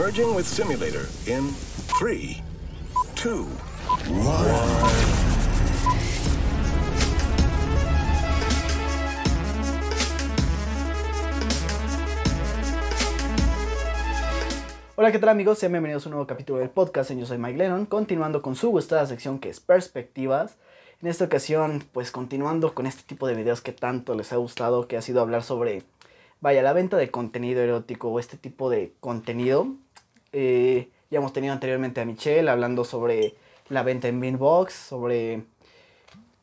Merging with simulator in three, two, Hola, ¿qué tal amigos? Sean bienvenidos a un nuevo capítulo del podcast. Yo soy Mike Lennon, continuando con su gustada sección que es Perspectivas. En esta ocasión, pues continuando con este tipo de videos que tanto les ha gustado, que ha sido hablar sobre, vaya, la venta de contenido erótico o este tipo de contenido. Eh, ya hemos tenido anteriormente a Michelle hablando sobre la venta en Beanbox, sobre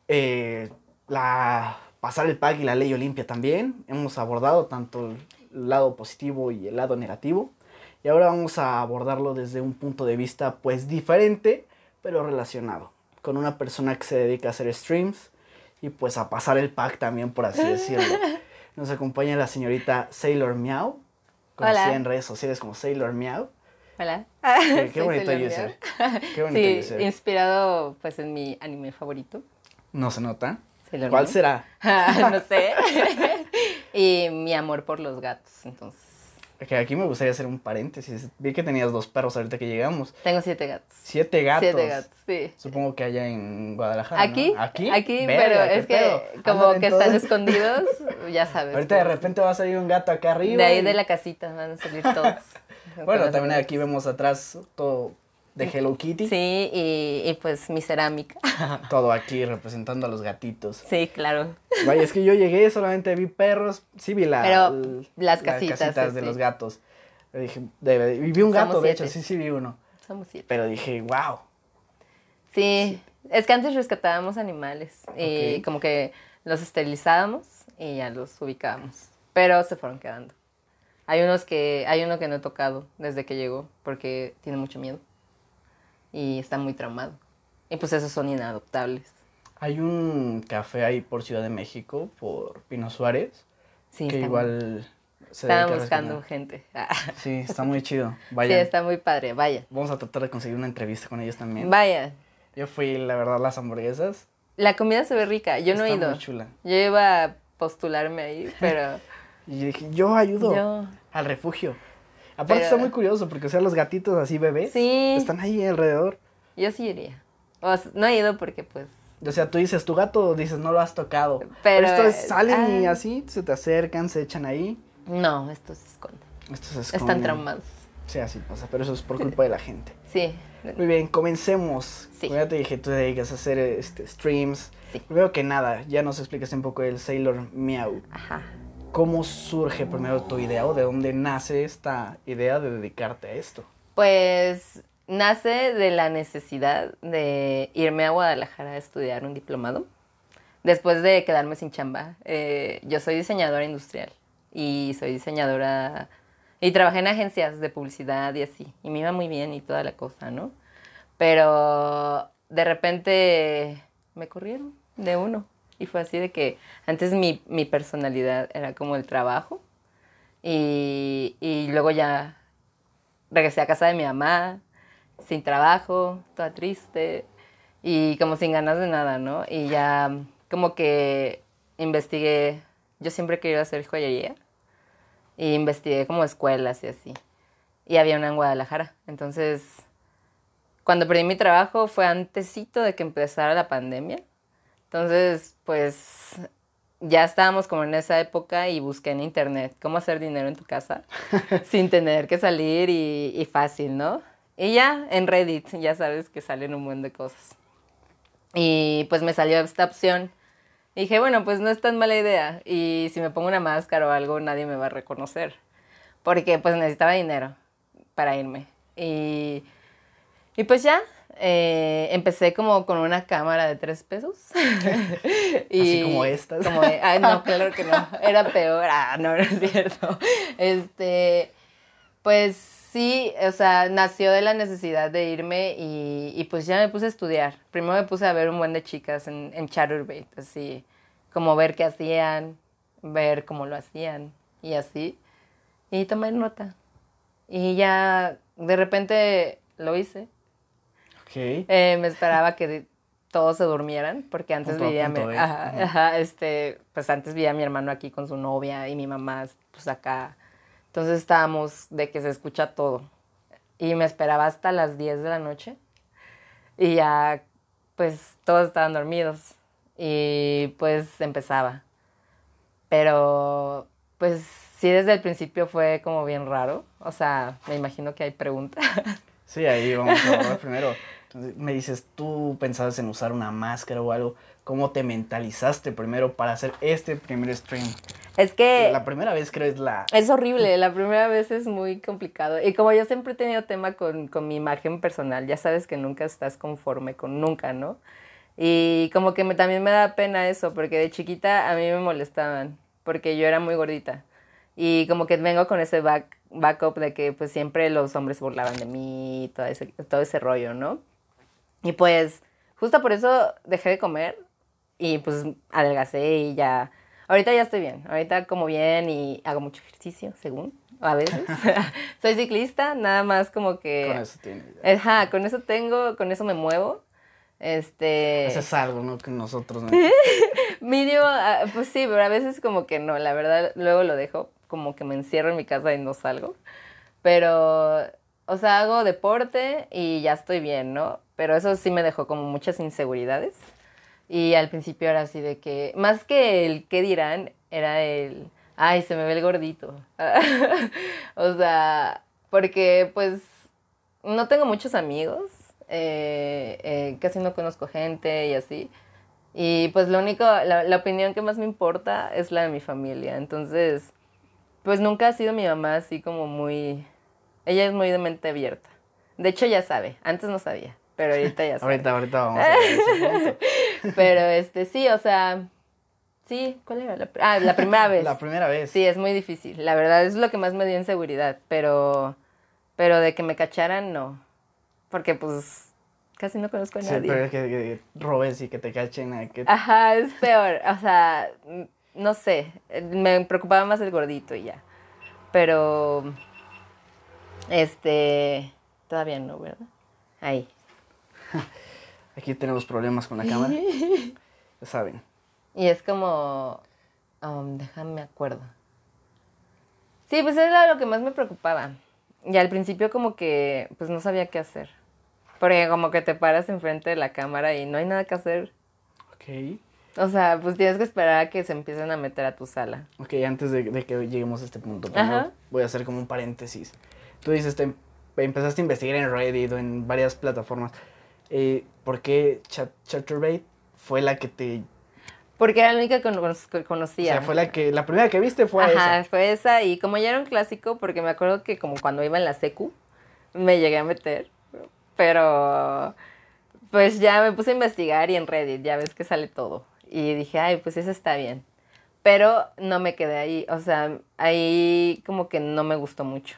eh, la pasar el pack y la ley Olimpia también. Hemos abordado tanto el lado positivo y el lado negativo. Y ahora vamos a abordarlo desde un punto de vista pues diferente, pero relacionado. Con una persona que se dedica a hacer streams y pues a pasar el pack también, por así decirlo. Nos acompaña la señorita Sailor Meow, conocida Hola. en redes sociales como Sailor Meow. Hola. Qué, qué bonito user. Qué bonito Sí, user. inspirado pues en mi anime favorito. No se nota. Sailor ¿Cuál será? no sé. y mi amor por los gatos, entonces. Que aquí me gustaría hacer un paréntesis. Vi que tenías dos perros ahorita que llegamos. Tengo siete gatos. Siete gatos. Siete gatos, sí. Supongo que allá en Guadalajara. ¿no? Aquí, Aquí. aquí, Verga, pero es pedo. que como Andan que todo. están escondidos, ya sabes. Ahorita de repente va a salir un gato acá arriba. De ahí y- de la casita van a salir todos. Bueno, también aquí vemos atrás todo de Hello Kitty. Sí, y, y pues mi cerámica. Todo aquí representando a los gatitos. Sí, claro. Vaya, es que yo llegué, solamente vi perros. Sí vi la, Pero l- las casitas, sí, de sí. los gatos. Yo dije, de- y vi un gato, Somos de hecho, sí, sí vi uno. Somos siete. Pero dije, wow. Sí, es que antes rescatábamos animales y Ok. como que los esterilizábamos y ya los ubicábamos, pero se fueron quedando. Hay unos que hay uno que no he tocado desde que llegó porque tiene mucho miedo y está muy traumado. Y pues esos son inadoptables. Hay un café ahí por Ciudad de México, por Pino Suárez, Sí, que está igual se Estaba buscando gente. Sí, está muy chido. sí, Vaya. está muy padre. Vaya. Vamos a tratar de conseguir una entrevista con ellos también. Vaya. Yo fui, la verdad, las hamburguesas. La comida se ve rica. Yo no he Está ido. muy chula. Yo iba a postularme ahí, pero Y dije, yo ayudo yo al refugio. Aparte Pero- está muy curioso porque, o sea, los gatitos así bebés sí, están ahí alrededor. yo sí iría. O sea, no he ido porque pues O sea, tú dices, tu gato, dices, no lo has tocado. Pero, estos eh, salen y ah. así, se te acercan, se echan ahí. No, estos se esconden. Estos se Están esconden. traumados. Sí, así pasa, pero eso es por culpa de la gente. Sí. Muy bien, comencemos. Sí. Como ya te dije, tú te dedicas a hacer este, streams. Sí. Primero que nada, ya nos explicas un poco el Sailor Meow. Ajá. ¿Cómo surge primero tu idea o de dónde nace esta idea de dedicarte a esto? Pues nace de la necesidad de irme a Guadalajara a estudiar un diplomado. Después de quedarme sin chamba. Eh, yo soy diseñadora industrial y soy diseñadora y trabajé en agencias de publicidad y así. Y me iba muy bien y toda la cosa, ¿no? Pero de repente me corrieron de uno. Y fue así de que antes mi, mi personalidad era como el trabajo. Y, y luego ya regresé a casa de mi mamá, sin trabajo, toda triste y como sin ganas de nada, ¿no? Y ya como que investigué, yo siempre he querido hacer joyería y investigué como escuelas y así. Y había una en Guadalajara. Entonces, cuando perdí mi trabajo fue antesito de que empezara la pandemia. Entonces, pues ya estábamos como en esa época y busqué en internet cómo hacer dinero en tu casa sin tener que salir y, y fácil, ¿no? Y ya en Reddit, ya sabes que salen un buen de cosas. Y pues me salió esta opción. Y dije, bueno, pues no es tan mala idea. Y si me pongo una máscara o algo, nadie me va a reconocer. Porque pues necesitaba dinero para irme. Y, y pues ya, eh, empecé como con una cámara de tres pesos. Así como estas. Como de- ay, no, claro que no. Era peor. Ah, no, no es cierto. Este, pues sí, o sea, nació de la necesidad de irme y, y pues ya me puse a estudiar. Primero me puse a ver un buen de chicas en, en Chatterbait, así, como ver qué hacían, ver cómo lo hacían y así. Y tomar nota. Y ya de repente lo hice. Eh, me esperaba que todos se durmieran, porque antes Punto vivía punto mi, ajá, ajá, este, pues antes vivía mi hermano aquí con su novia y mi mamá pues acá. Entonces estábamos de que se escucha todo. y me esperaba hasta las 10 de la noche. Y ya, pues todos estaban dormidos. Y pues empezaba. Pero, pues sí, desde el principio fue como bien raro. O sea, me imagino que hay preguntas. Sí, ahí vamos a hablar primero. Me dices, tú pensabas en usar una máscara o algo. ¿Cómo te mentalizaste primero para hacer este primer stream? Es que La primera vez creo es la... es horrible, la primera vez es muy complicado. Y como yo siempre he tenido tema con, con mi imagen personal, ya sabes que nunca estás conforme con nunca, ¿no? Y como que me, también me da pena eso, porque de chiquita a mí me molestaban, porque yo era muy gordita. Y como que vengo con ese back, backup de que pues siempre los hombres burlaban de mí, todo ese, todo ese rollo, ¿no? Y pues justo por eso dejé de comer y pues adelgacé y ya... Ahorita ya estoy bien, ahorita como bien y hago mucho ejercicio, según, a veces. Soy ciclista, nada más como que... Con eso tienes. Ajá, con eso tengo, con eso me muevo. Este... Haces algo, ¿no? Que nosotros no. Mínimo, ah, pues sí, pero a veces como que no, la verdad, luego lo dejo, como que me encierro en mi casa y no salgo. Pero, o sea, hago deporte y ya estoy bien, ¿no? Pero eso sí me dejó como muchas inseguridades. Y al principio era así de que, más que el qué dirán, era el, ay, se me ve el gordito. o sea, porque pues no tengo muchos amigos, eh, eh, casi no conozco gente y así. Y pues lo único, la, la opinión que más me importa es la de mi familia. Entonces, pues nunca ha sido mi mamá así como muy... Ella es muy de mente abierta. De hecho ya sabe, antes no sabía, pero ahorita ya sabe. ahorita, ahorita vamos a ver ese. Pero este, sí, o sea, sí, ¿cuál era? La, ah, la primera vez. La primera vez. Sí, es muy difícil. La verdad es lo que más me dio inseguridad, pero, pero de que me cacharan, no. Porque pues casi no conozco a Sí, nadie. pero es que, que robes y que te cachen. a Que... Ajá, es peor. O sea, no sé. Me preocupaba más el gordito y ya. Pero, este, todavía no, ¿verdad? Ahí. Aquí tenemos problemas con la cámara. Ya saben. Y es como, um, déjame acuerdo. Sí, pues era lo que más me preocupaba. Y al principio como que, pues no sabía qué hacer. Porque como que te paras enfrente de la cámara y no hay nada que hacer. Ok. O sea, pues tienes que esperar a que se empiecen a meter a tu sala. Ok, antes de, de que lleguemos a este punto, Ajá. voy a hacer como un paréntesis. Tú dices, te em- empezaste a investigar en Reddit o en varias plataformas. Eh, ¿Por qué Chat Chatterbait fue la que te... Porque era la única que cono- que O conocía. sea, fue la que... La primera que viste fue Ajá, esa. fue esa. Y como ya era un clásico, porque me acuerdo que como cuando iba en la secu, me llegué a meter. Pero pues ya me puse a investigar y en Reddit ya ves que sale todo. Y dije, ay, pues eso está bien. Pero no me quedé ahí. O sea, ahí como que no me gustó mucho.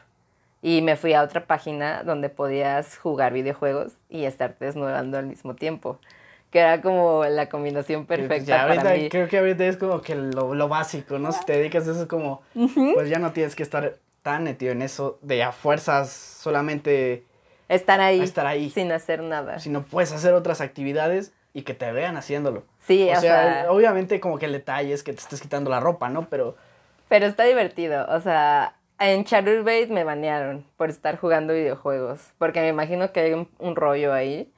Y me fui a otra página donde podías jugar videojuegos y estarte desnudando al mismo tiempo. Que era como la combinación pues, perfecta ya ahorita, para mí. Creo que ahorita es como que lo, lo básico, ¿no? Si te dedicas a eso es como... Pues ya no tienes que estar tan metido en eso de a fuerzas solamente... Estar ahí, estar ahí. sin hacer nada. Sino puedes hacer otras actividades y que te vean haciéndolo. Sí, o, o sea, sea- obviamente como que el detalle es que te estés quitando la ropa, ¿no? Pero Pero está divertido. O sea, en Chaturbate me banearon por estar jugando videojuegos. Porque me imagino que hay un, un rollo ahí.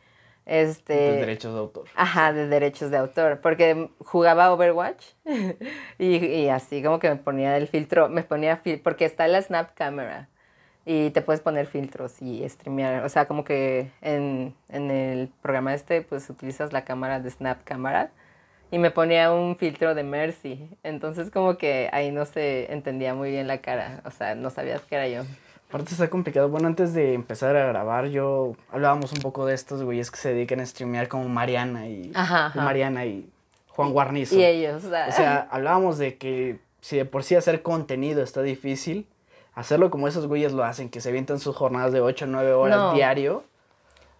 Este. de derechos de autor. Ajá, de derechos de autor. Porque jugaba Overwatch y, y así como que me ponía el filtro, me ponía fil porque está la Snap Camera y te puedes poner filtros y streamear. O sea, como que en, en el programa este, pues utilizas la cámara de Snap Camera y me ponía un filtro de Mercy. Entonces, como que ahí no se entendía muy bien la cara. O sea, no sabías que era yo. Aparte está complicado. Bueno, antes de empezar a grabar, yo hablábamos un poco de estos güeyes que se dedican a streamear como Mariana y, Ajá, y. Mariana y Juan Guarnizo. Y ellos, o sea, O sea, hablábamos de que si de por sí hacer contenido está difícil, hacerlo como esos güeyes lo hacen, que se avientan sus jornadas de 8 o 9 horas No. diario.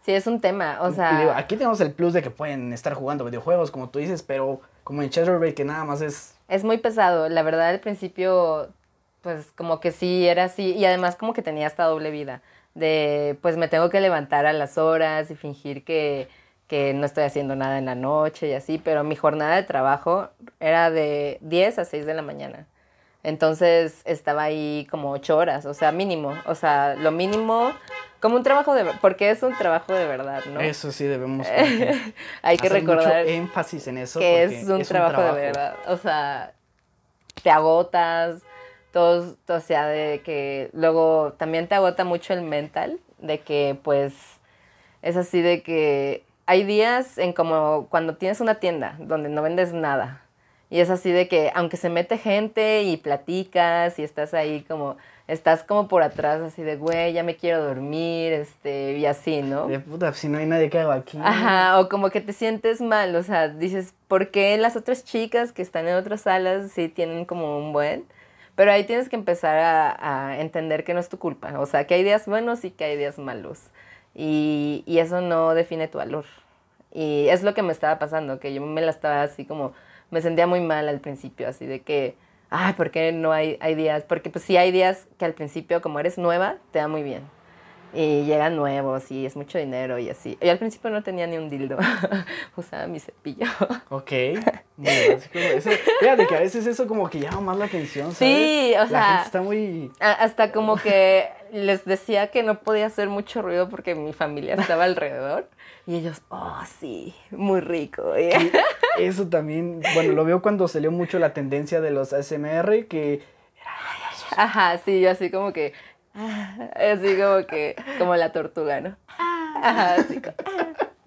Sí es un tema. O sea, digo, aquí tenemos el plus de que pueden estar jugando videojuegos, como tú dices, pero como en Chatterbait que nada más es... Es muy pesado, la verdad al principio pues como que sí era así y además como que tenía esta doble vida de pues me tengo que levantar a las horas y fingir que, que no estoy haciendo nada en la noche y así, pero mi jornada de trabajo era de 10 a 6 de la mañana. Entonces estaba ahí como 8 horas, o sea, mínimo, o sea, lo mínimo como un trabajo de, porque es un trabajo de verdad, ¿no? Eso sí debemos Hay que hacer mucho recordar énfasis en eso. que porque es un, trabajo, de verdad. O sea, te agotas, todos, o sea, de que luego también te agota mucho el mental, de que pues es así de que hay días en como cuando tienes una tienda donde no vendes nada. Y es así de que aunque se mete gente y platicas y estás ahí como, estás como por atrás así de, güey, ya me quiero dormir, este, y así, ¿no? De puta, si no hay nadie que haga aquí. Ajá, o como que te sientes mal, o sea, dices, ¿por qué las otras chicas que están en otras salas sí tienen como un buen? Pero ahí tienes que empezar a, a entender que no es tu culpa, o sea, que hay días buenos y que hay días malos. Y, y eso no define tu valor. Y es lo que me estaba pasando, que yo me la estaba así como, me sentía muy mal al principio, así de que, ay, ¿por qué no hay, hay días? Porque pues sí hay días que al principio, como eres nueva, te da muy bien. Y llegan nuevos y es mucho dinero y así. Yo al principio no tenía ni un dildo, usaba mi cepillo. Ok. Muy básico. Eso, fíjate que a veces eso como que llama más la atención, ¿sabes? Sí, o La sea- gente está muy... Hasta como que les decía que no podía hacer mucho ruido porque mi familia estaba alrededor. Y ellos, oh, sí, muy rico. Y- y Eso también, bueno, lo veo cuando salió mucho la tendencia de los ASMR, que Ajá, sí, yo así como que, así como que, como la tortuga, ¿no? Ajá, así como.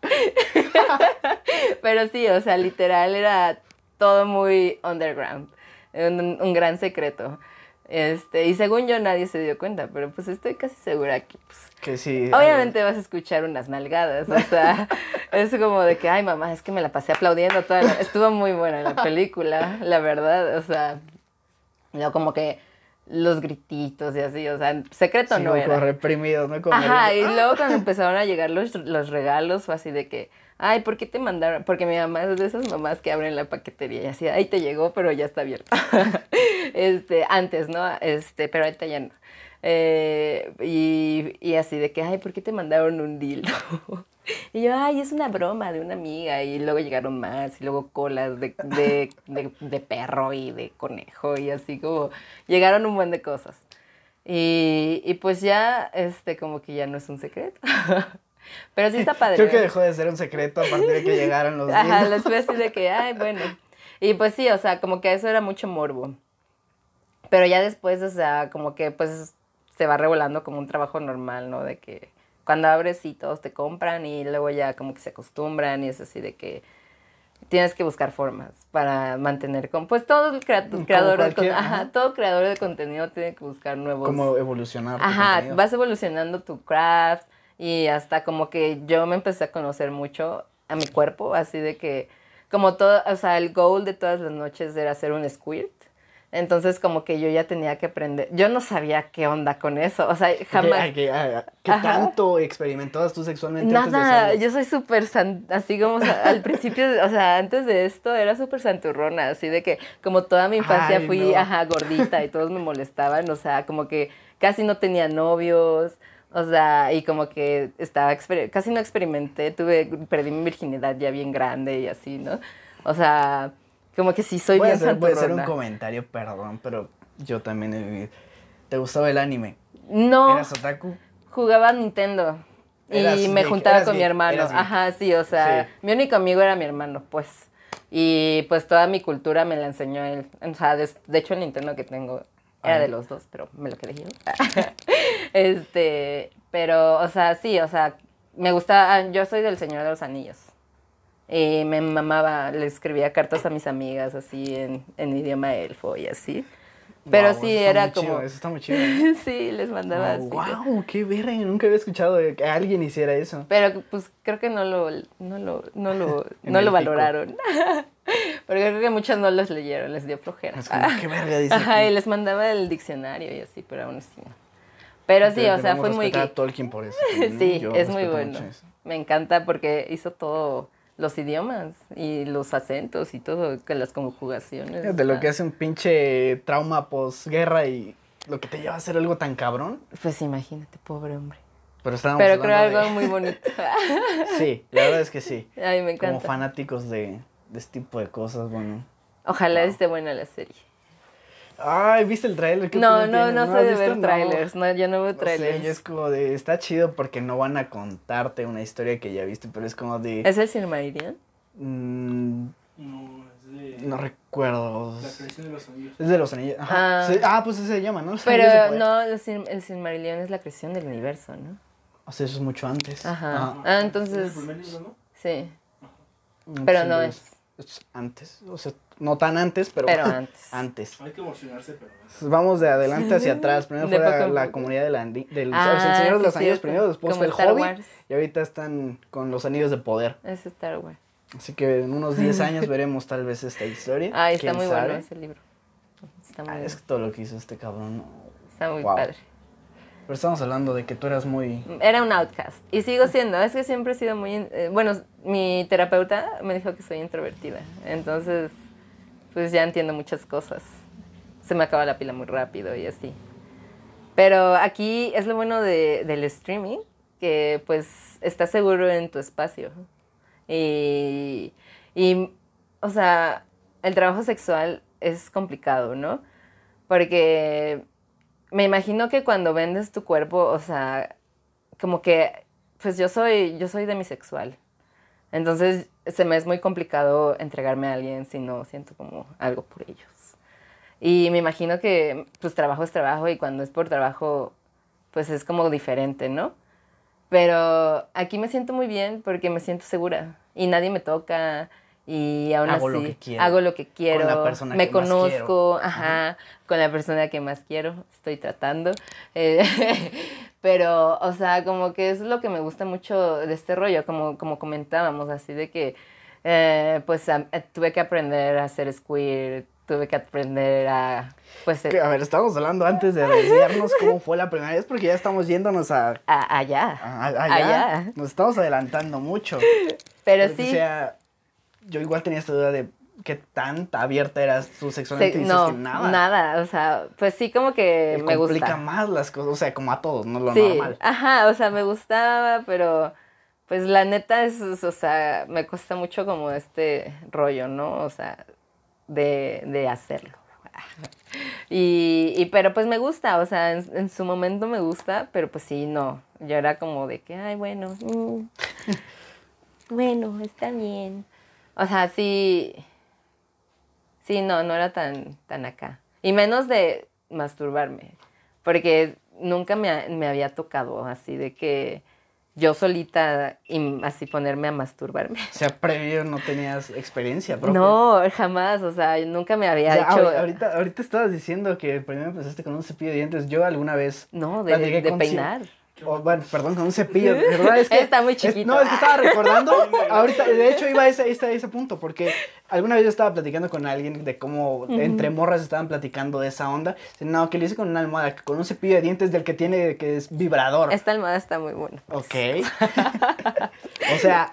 Pero sí, o sea, literal era todo muy underground, un, un gran secreto. Este, y según yo nadie se dio cuenta, pero pues estoy casi segura que pues, que sí. Obviamente vas a escuchar unas nalgadas, o sea, es como de que, ay mamá, es que me la pasé aplaudiendo toda la... Estuvo muy buena la película, la verdad, o sea, no como que los grititos y así, o sea, secreto sí, no era. reprimidos, ¿no? Como Ajá, y luego cuando empezaron a llegar los, los regalos fue así de que, ay, ¿por qué te mandaron? Porque mi mamá es de esas mamás que abren la paquetería y así, ay, te llegó, pero ya está abierto. este, antes, ¿no? Este, pero ahorita ya no. Eh, y, y así de que, ay, ¿por qué te mandaron un dildo? Y yo, ay, es una broma de una amiga. Y luego llegaron más, y luego colas de, de, de, de perro y de conejo, y así como llegaron un buen de cosas. Y, y pues ya, este, como que ya no es un secreto. Pero sí está padre. Creo que ¿eh? dejó de ser un secreto a partir de que llegaron los Ajá, les fue así de que, ay, bueno. Y pues sí, o sea, como que eso era mucho morbo. Pero ya después, o sea, como que pues se va revolando como un trabajo normal, ¿no? De que cuando abres sí todos te compran y luego ya como que se acostumbran y es así de que tienes que buscar formas para mantener con pues todo el crea- creador de ajá, todo creador de contenido tiene que buscar nuevos Como evolucionar. Ajá, vas evolucionando tu craft y hasta como que yo me empecé a conocer mucho a mi cuerpo, así de que como todo, o sea, el goal de todas las noches era hacer un squirt. Entonces como que yo ya tenía que aprender, yo no sabía qué onda con eso, o sea, ¿Qué, jamás... qué- ay, ¿qué Ajá. tanto experimentabas tú sexualmente antes de Nada, yo soy súper san- así como o sea, al principio, o sea, antes de esto era súper santurrona, así de que como toda mi infancia Ay, fui, no. ajá, gordita y todos me molestaban, o sea, como que casi no tenía novios, o sea, y como que estaba, exper- casi no experimenté, tuve, perdí mi virginidad ya bien grande y así, ¿no? O sea, como que sí soy puede bien ser, puede ser un comentario, perdón, pero yo también he vivido. ¿Te gustaba el anime? No. ¿Eras otaku? Jugaba Nintendo. Y Eras me geek, juntaba con mi hermano. Ajá, sí, o sea, Sí. mi único amigo era mi hermano, pues. Y pues toda mi cultura me la enseñó él. O sea, de, hecho el Nintendo que tengo era Ay. de los dos, pero me lo quedé yo. este, pero, o sea, sí, o sea, me gusta, yo soy del Señor de los Anillos. Y me mamaba, le escribía cartas a mis amigas así en, en idioma elfo y así. Pero Wow, sí, eso era muy chido, como... eso está muy chido. sí, les mandaba así. wow, qué verga, nunca había escuchado que alguien hiciera eso. Pero pues creo que no lo, no lo, no lo, no lo valoraron. Porque creo que muchos no los leyeron, les dio flojera. Es como, qué verga dice Ajá, aquí? y les mandaba el diccionario y así, pero aún así no. Pero sí, o sea, fue muy a. Tolkien por eso. Sí, Yo es muy bueno. Me encanta porque hizo todo, los idiomas y los acentos y todo, con las conjugaciones. De lo que hace un pinche trauma posguerra y lo que te lleva a hacer algo tan cabrón. Pues imagínate, pobre hombre. Pero estábamos Pero creo algo de- muy bonito. Sí, la verdad es que sí. Ay, me Como encanta. fanáticos de, de este tipo de cosas, bueno. Ojalá Wow. esté buena la serie. Ay, ¿viste el trailer? ¿Qué No, no, no has soy de ver No. trailers. No, yo no veo No sé, trailers. y es como de, está chido porque no van a contarte una historia que ya viste, pero es como de, ¿Es el Silmarillion? mm, No, es de no recuerdo. la creación de los anillos. Es de los anillos. Ajá. Ah. Sí, Ah, pues ese se llama, ¿no? Los Pero no, el, el Silmarillion es la creación del universo, ¿no? O sea, eso es mucho antes. Ajá. Ah, entonces- Es el primer libro, ¿no? Sí, Mm, pero sí, no es. es antes. O sea, no tan antes, pero, Pero antes. antes. Hay que emocionarse, pero no. Vamos de adelante hacia atrás. Primero fue la, comunidad de la, del Ah, o sea, el Señor de sí, los Anillos primero, después fue el Star Hobbit. Wars. Y ahorita están con los anillos de poder. Es Star Wars. Así que en unos 10 años veremos tal vez esta historia. Ay, está ¿Quién muy sabe? bueno ese libro. Está muy, Ah, bueno. es que todo lo que hizo este cabrón. Está muy Wow. padre. Pero estamos hablando de que tú eras muy. Era un outcast. Y sigo siendo. Es que siempre he sido muy... eh, bueno, mi terapeuta me dijo que soy introvertida. Entonces, pues ya entiendo muchas cosas. Se me acaba la pila muy rápido y así. Pero aquí es lo bueno de- del streaming, que pues estás seguro en tu espacio. Y, y, o sea, el trabajo sexual es complicado, ¿no? Porque me imagino que cuando vendes tu cuerpo, o sea, como que, pues yo soy, yo soy demisexual. Entonces se me es muy complicado entregarme a alguien si no siento como algo por ellos. Y me imagino que pues trabajo es trabajo y cuando es por trabajo, pues es como diferente, ¿no? Pero aquí me siento muy bien porque me siento segura y nadie me toca y aún Hago así lo que quiero. hago lo que quiero, la persona me que más conozco, ajá, con la persona que más quiero, estoy tratando. Eh, pero, o sea, como que es lo que me gusta mucho de este rollo, como, como comentábamos, así de que, eh, pues, a- eh, tuve que aprender a ser squirt, tuve que aprender a, pues, Que, a ver, estamos hablando antes de desviarnos cómo fue la primera vez, porque ya estamos yéndonos a, a- allá. a- allá. Allá. Nos estamos adelantando mucho. Pero Porque, sí, O sea, yo igual tenía esta duda de qué tan abierta eras tú se- sexualmente y dices no, que nada. nada, o sea, pues sí, como que me complica gusta. más las cosas, o sea, como a todos, no lo Sí, normal. ajá, o sea, me gustaba, pero pues la neta es, es, o sea, me cuesta mucho como este rollo, ¿no? O sea, de, de hacerlo. Y, y, pero pues me gusta, o sea, en, en su momento me gusta, pero pues sí, no. Yo era como de que, ay, bueno, mm, bueno, está bien. O sea, sí, sí, no, no era tan, tan acá. Y menos de masturbarme, porque nunca me, me había tocado así de que yo solita y así ponerme a masturbarme. O sea, previo no tenías experiencia propia. No, jamás, o sea, nunca me O había sea, hecho... ahori- ahorita, ahorita estabas diciendo que primero empezaste con un cepillo de dientes. Yo alguna vez. No, de, peinar. Bueno, perdón, con un cepillo. verdad es que, Está muy es- chiquito. no, es que estaba recordando. ahorita, de hecho, iba a ese, ese, ese punto. Porque alguna vez yo estaba platicando con alguien de cómo entre morras estaban platicando de esa onda. No, que lo hice con una almohada, con un cepillo de dientes del que tiene, que es vibrador. Esta almohada está muy buena. Ok. o sea,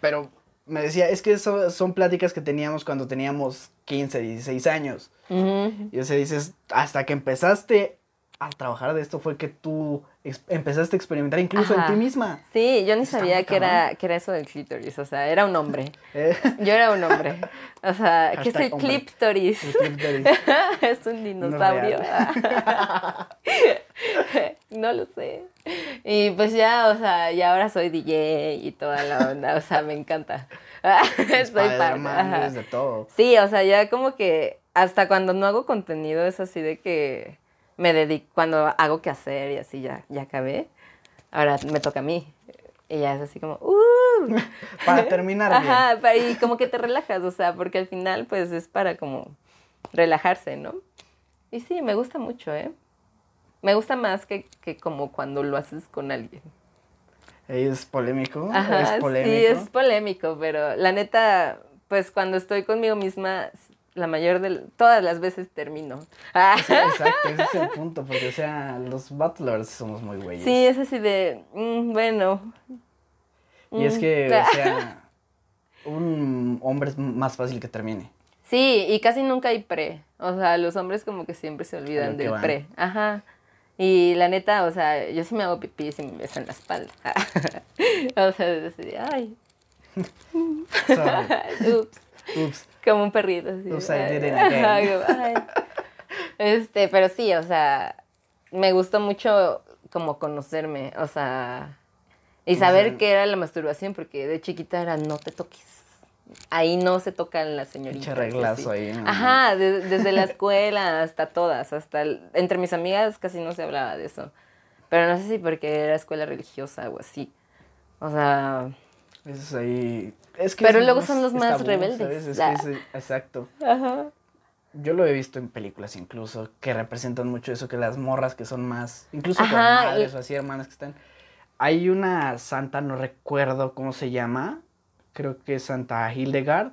pero me decía, es que eso son pláticas que teníamos cuando teníamos 15, 16 años. Y o sea, dices, hasta que empezaste a trabajar de esto fue que tú empezaste a experimentar incluso Ajá. en ti misma. Sí, yo ni Está sabía que era, que era eso del clítoris, o sea, era un hombre. Eh, Yo era un hombre. O sea, ¿qué es el clítoris? es un dinosaurio. no lo sé. Y pues ya, o sea, y ahora soy DJ y toda la onda, o sea, me encanta. soy parte. De todo. Sí, o sea, ya como que hasta cuando no hago contenido es así de que me dedico, cuando hago que hacer y así ya, ya acabé. Ahora me toca a mí. Y ya es así como, ¡uh! Para terminar bien. Ajá, y como que te relajas, o sea, porque al final pues es para como relajarse, ¿no? Y sí, me gusta mucho, ¿eh? Me gusta más que, que como cuando lo haces con alguien. Es polémico. Ajá, es polémico. sí, es polémico, pero la neta, pues cuando estoy conmigo misma, la mayor de, todas las veces termino. Ah. Sí, exacto, ese es el punto, porque o sea, los butlers somos muy güeyes. Sí, es así de, mm, bueno. Y es mm, que, o sea, un hombre es más fácil que termine. Sí, y casi nunca hay pre. O sea, los hombres como que siempre se olvidan del van. pre. Ajá. Y la neta, o sea, yo sí me hago pipí si me besan la espalda. o sea, así, de, ay, ups. Ups. Como un perrito. Así, Oops, I did it again. Este, pero sí, o sea, me gustó mucho como conocerme, o sea, y saber qué era la masturbación, porque de chiquita era no te toques. Ahí no se tocan las señoritas. Pinche reglazo así. ahí, ¿no? Ajá, de- desde la escuela hasta todas, hasta el- entre mis amigas casi no se hablaba de eso. Pero no sé si porque era escuela religiosa o así. O sea, Es ahí. Es que Pero luego más- son los más tabú, rebeldes. exacto. ajá. Yo lo he visto en películas incluso que representan mucho eso, que las morras que son más, incluso con Ajá, madres y- o así, hermanas que están. Hay una santa, no recuerdo cómo se llama, creo que es Santa Hildegard.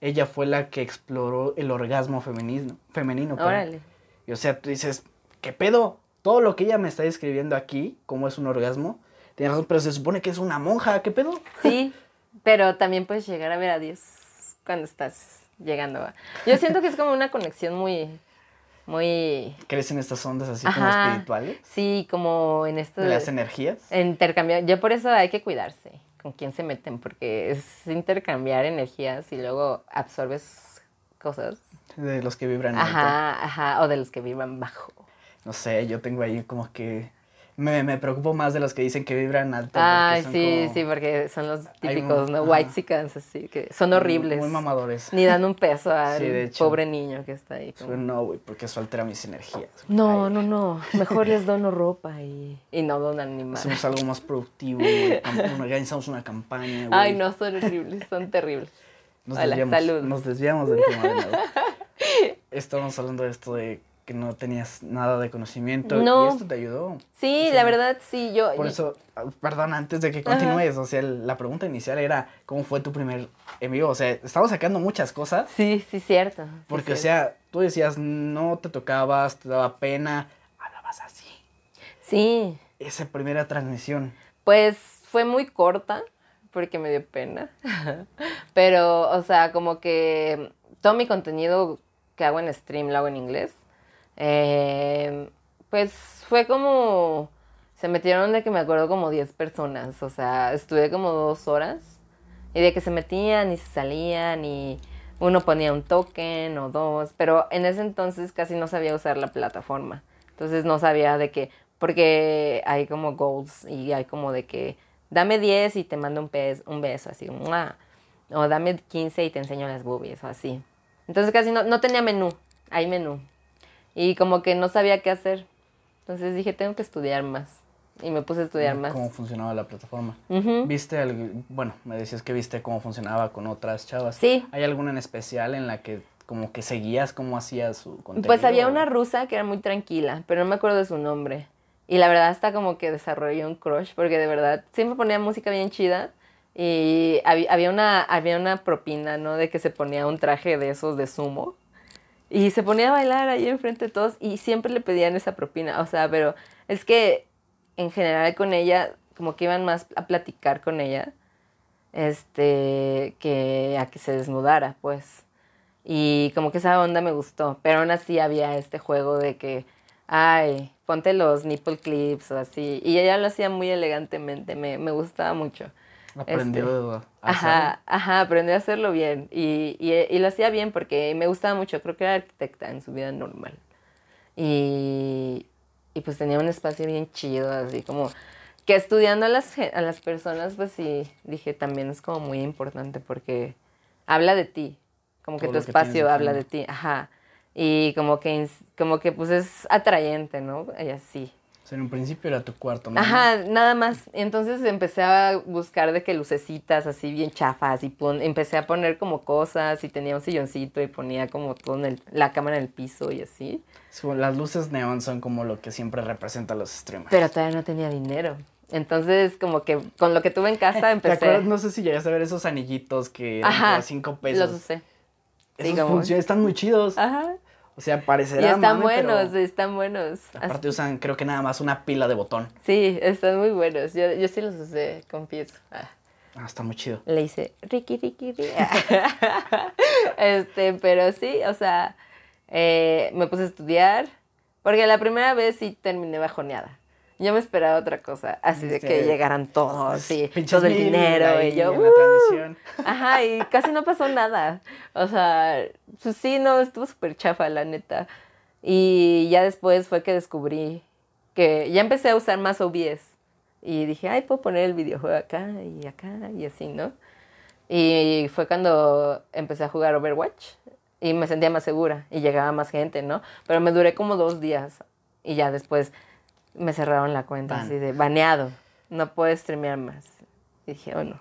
Ella fue la que exploró el orgasmo femenino. femenino. Órale. Y o sea, tú dices, ¿qué pedo? Todo lo que ella me está describiendo aquí, cómo es un orgasmo, tiene razón, pero se supone que es una monja, ¿qué pedo? Sí, pero también puedes llegar a ver a Dios cuando estás llegando a... Yo siento que es como una conexión muy, muy... Crecen estas ondas así como espirituales, Sí, como en esto de las energías. intercambiar. Yo por eso hay que cuidarse con quién se meten, porque es intercambiar energías y luego absorbes cosas. De los que vibran alto. Ajá, ajá, o de los que vivan bajo. No sé, yo tengo ahí como que... Me, me preocupo más de los que dicen que vibran alto. son sí, como sí, porque son los típicos, un- ¿no? White chickens, así, que son horribles. Muy mamadores. Ni dan un peso al Sí, hecho. pobre niño que está ahí. como- no, güey, porque eso altera mis energías. No, Ay, no, no. Mejor les dono ropa y, y no donan ni más. Hacemos algo más productivo, güey. Organizamos una campaña, güey. Ay, no, son horribles, son terribles. Nos Hola, desviamos, salud. nos desviamos del tema de nuevo. Estábamos hablando de esto de que no tenías nada de conocimiento. No. Y esto te ayudó. Sí, la verdad, sí, yo... Por eso, ah, perdón, antes de que continúes, o sea, la pregunta inicial era, ¿cómo fue tu primer en vivo? O sea, estamos sacando muchas cosas, Sí, sí, cierto. sí, porque, o cierto. sea, tú decías, no te tocabas, te daba pena, hablabas así. Sí, Esa primera transmisión. pues fue muy corta porque me dio pena. Pero, o sea, como que todo mi contenido que hago en stream lo hago en inglés. Eh, pues fue como... Se metieron de que me acuerdo como 10 personas. O sea, estuve como dos horas. Y de que se metían y se salían y uno ponía un token o dos. Pero en ese entonces casi no sabía usar la plataforma. Entonces no sabía de que... Porque hay como goals y hay como de que dame 10 y te mando un, pez, un beso, así, ¡mua! o dame 15 y te enseño las boobies, o así. Entonces casi no, no tenía menú, hay menú. Y como que no sabía qué hacer. Entonces dije, tengo que estudiar más. Y me puse a estudiar más. Cómo funcionaba la plataforma. Ujú. ¿Viste, algo- bueno, me decías que viste cómo funcionaba con otras chavas. Sí. ¿Hay alguna en especial en la que como que seguías cómo hacía su contenido? Pues había una rusa que era muy tranquila, pero no me acuerdo de su nombre. Y la verdad hasta como que desarrollé un crush, porque de verdad siempre ponía música bien chida. Y había una, había una propina, ¿no? De que se ponía un traje de esos de sumo. Y se ponía a bailar ahí enfrente de todos y siempre le pedían esa propina. O sea, pero es que en general con ella, como que iban más a platicar con ella, este, que a que se desnudara, pues. Y como que esa onda me gustó, pero aún así había este juego de que, ay, ponte los nipple clips o así. Y ella lo hacía muy elegantemente, me, me gustaba mucho. Aprendió a Ajá, ajá, aprendió a hacerlo bien. Y, y, y lo hacía bien porque me gustaba mucho, creo que era arquitecta en su vida normal. Y, y pues tenía un espacio bien chido, así como que estudiando a las, a las personas, pues sí, dije, también es como muy importante porque habla de ti, como que Todo tu que espacio habla de ti, ajá. Y como que, como que pues es atrayente, ¿no? Y así. O sea, en un principio era tu cuarto, ¿no? Ajá, nada más. Entonces empecé a buscar de que lucecitas así bien chafas y pon- empecé a poner como cosas y tenía un silloncito y ponía como todo en el- la cámara en el piso y así. Las luces neón son como lo que siempre representa los streamers. Pero todavía no tenía dinero. Entonces como que con lo que tuve en casa ¿Te empecé. acuerdas? No sé si llegaste a ver esos anillitos que eran Ajá, 5 pesos. Los usé. Sí, como- están muy chidos. Ajá. O sea, Y parecerá están mame, pero buenos, están buenos. Aparte usan, creo que nada más una pila de botón. Sí, están muy buenos. Yo, yo sí los usé, confieso. Ah. Ah, está muy chido. le hice Ricky, Ricky, Ricky. este, pero sí, o sea, eh, me puse a estudiar, porque la primera vez sí terminé bajoneada. Yo me esperaba otra cosa, así de que Dijiste, llegaran todos y todo el dinero y yo, "Uh". Ajá, y casi no pasó nada. O sea, pues sí, no, estuvo súper chafa, la neta. Y ya después fue que descubrí que ya empecé a usar más OBS. Y dije, ay, puedo poner el videojuego acá y acá y así, ¿no? Y fue cuando empecé a jugar Overwatch y me sentía más segura y llegaba más gente, ¿no? Pero me duré como dos días y ya después me cerraron la cuenta Ban. así de baneado, no puedes streamear más. Y dije, oh no.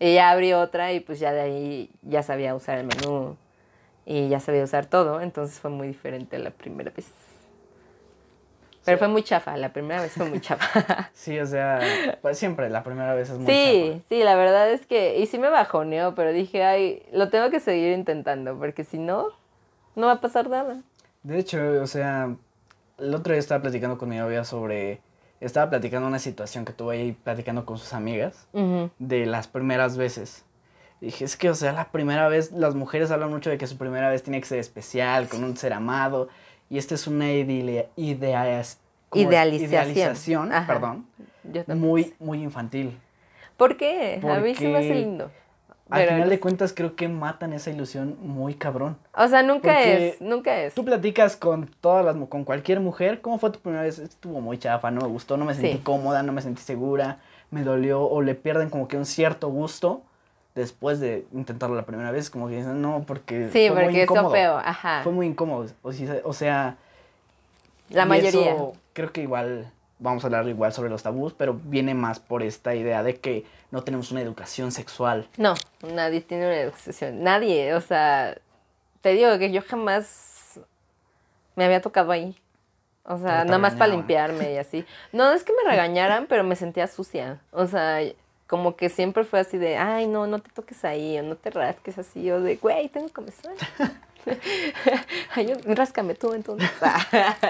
Y ya abrí otra y pues ya de ahí ya sabía usar el menú y ya sabía usar todo, entonces fue muy diferente la primera vez. Pero fue muy chafa, la primera vez fue muy chafa. Sí, o sea, pues siempre la primera vez es muy Sí, chafa. sí, la verdad es que, y sí me bajoneó, pero dije, ay, lo tengo que seguir intentando, porque si no, no va a pasar nada. De hecho, o sea, el otro día estaba platicando con mi novia sobre... Estaba platicando una situación que tuve ahí platicando con sus amigas Ujú. de las primeras veces. Dije, es que, o sea, la primera vez, las mujeres hablan mucho de que su primera vez tiene que ser especial, con un ser amado, y esta es una idea, idea, ¿cómo es? Idealización. idealización, perdón, muy, muy infantil. ¿Por qué? A mí sí me hace Porque lindo. Al Pero final de cuentas, creo que matan esa ilusión muy cabrón. O sea, nunca Porque es, nunca es. Tú platicas con todas las, con cualquier mujer, ¿cómo fue tu primera vez? Estuvo muy chafa, no me gustó, no me sentí Sí. cómoda, no me sentí segura, me dolió, o le pierden como que un cierto gusto después de intentarlo la primera vez, como que dicen, no, porque Sí, fue muy porque incómodo. feo, ajá. Fue muy incómodo, o sea, o sea La mayoría. eso creo que igual, vamos a hablar igual sobre los tabús, pero viene más por esta idea de que no tenemos una educación sexual. No, nadie tiene una educación. Nadie, o sea, te digo que yo jamás me había tocado ahí. O sea, nada más para limpiarme y así. No es que me regañaran, pero me sentía sucia. O sea, como que siempre fue así de, ay, no, no te toques ahí, o no te rasques así, o de, güey, tengo comezón. ay, ráscame tú entonces.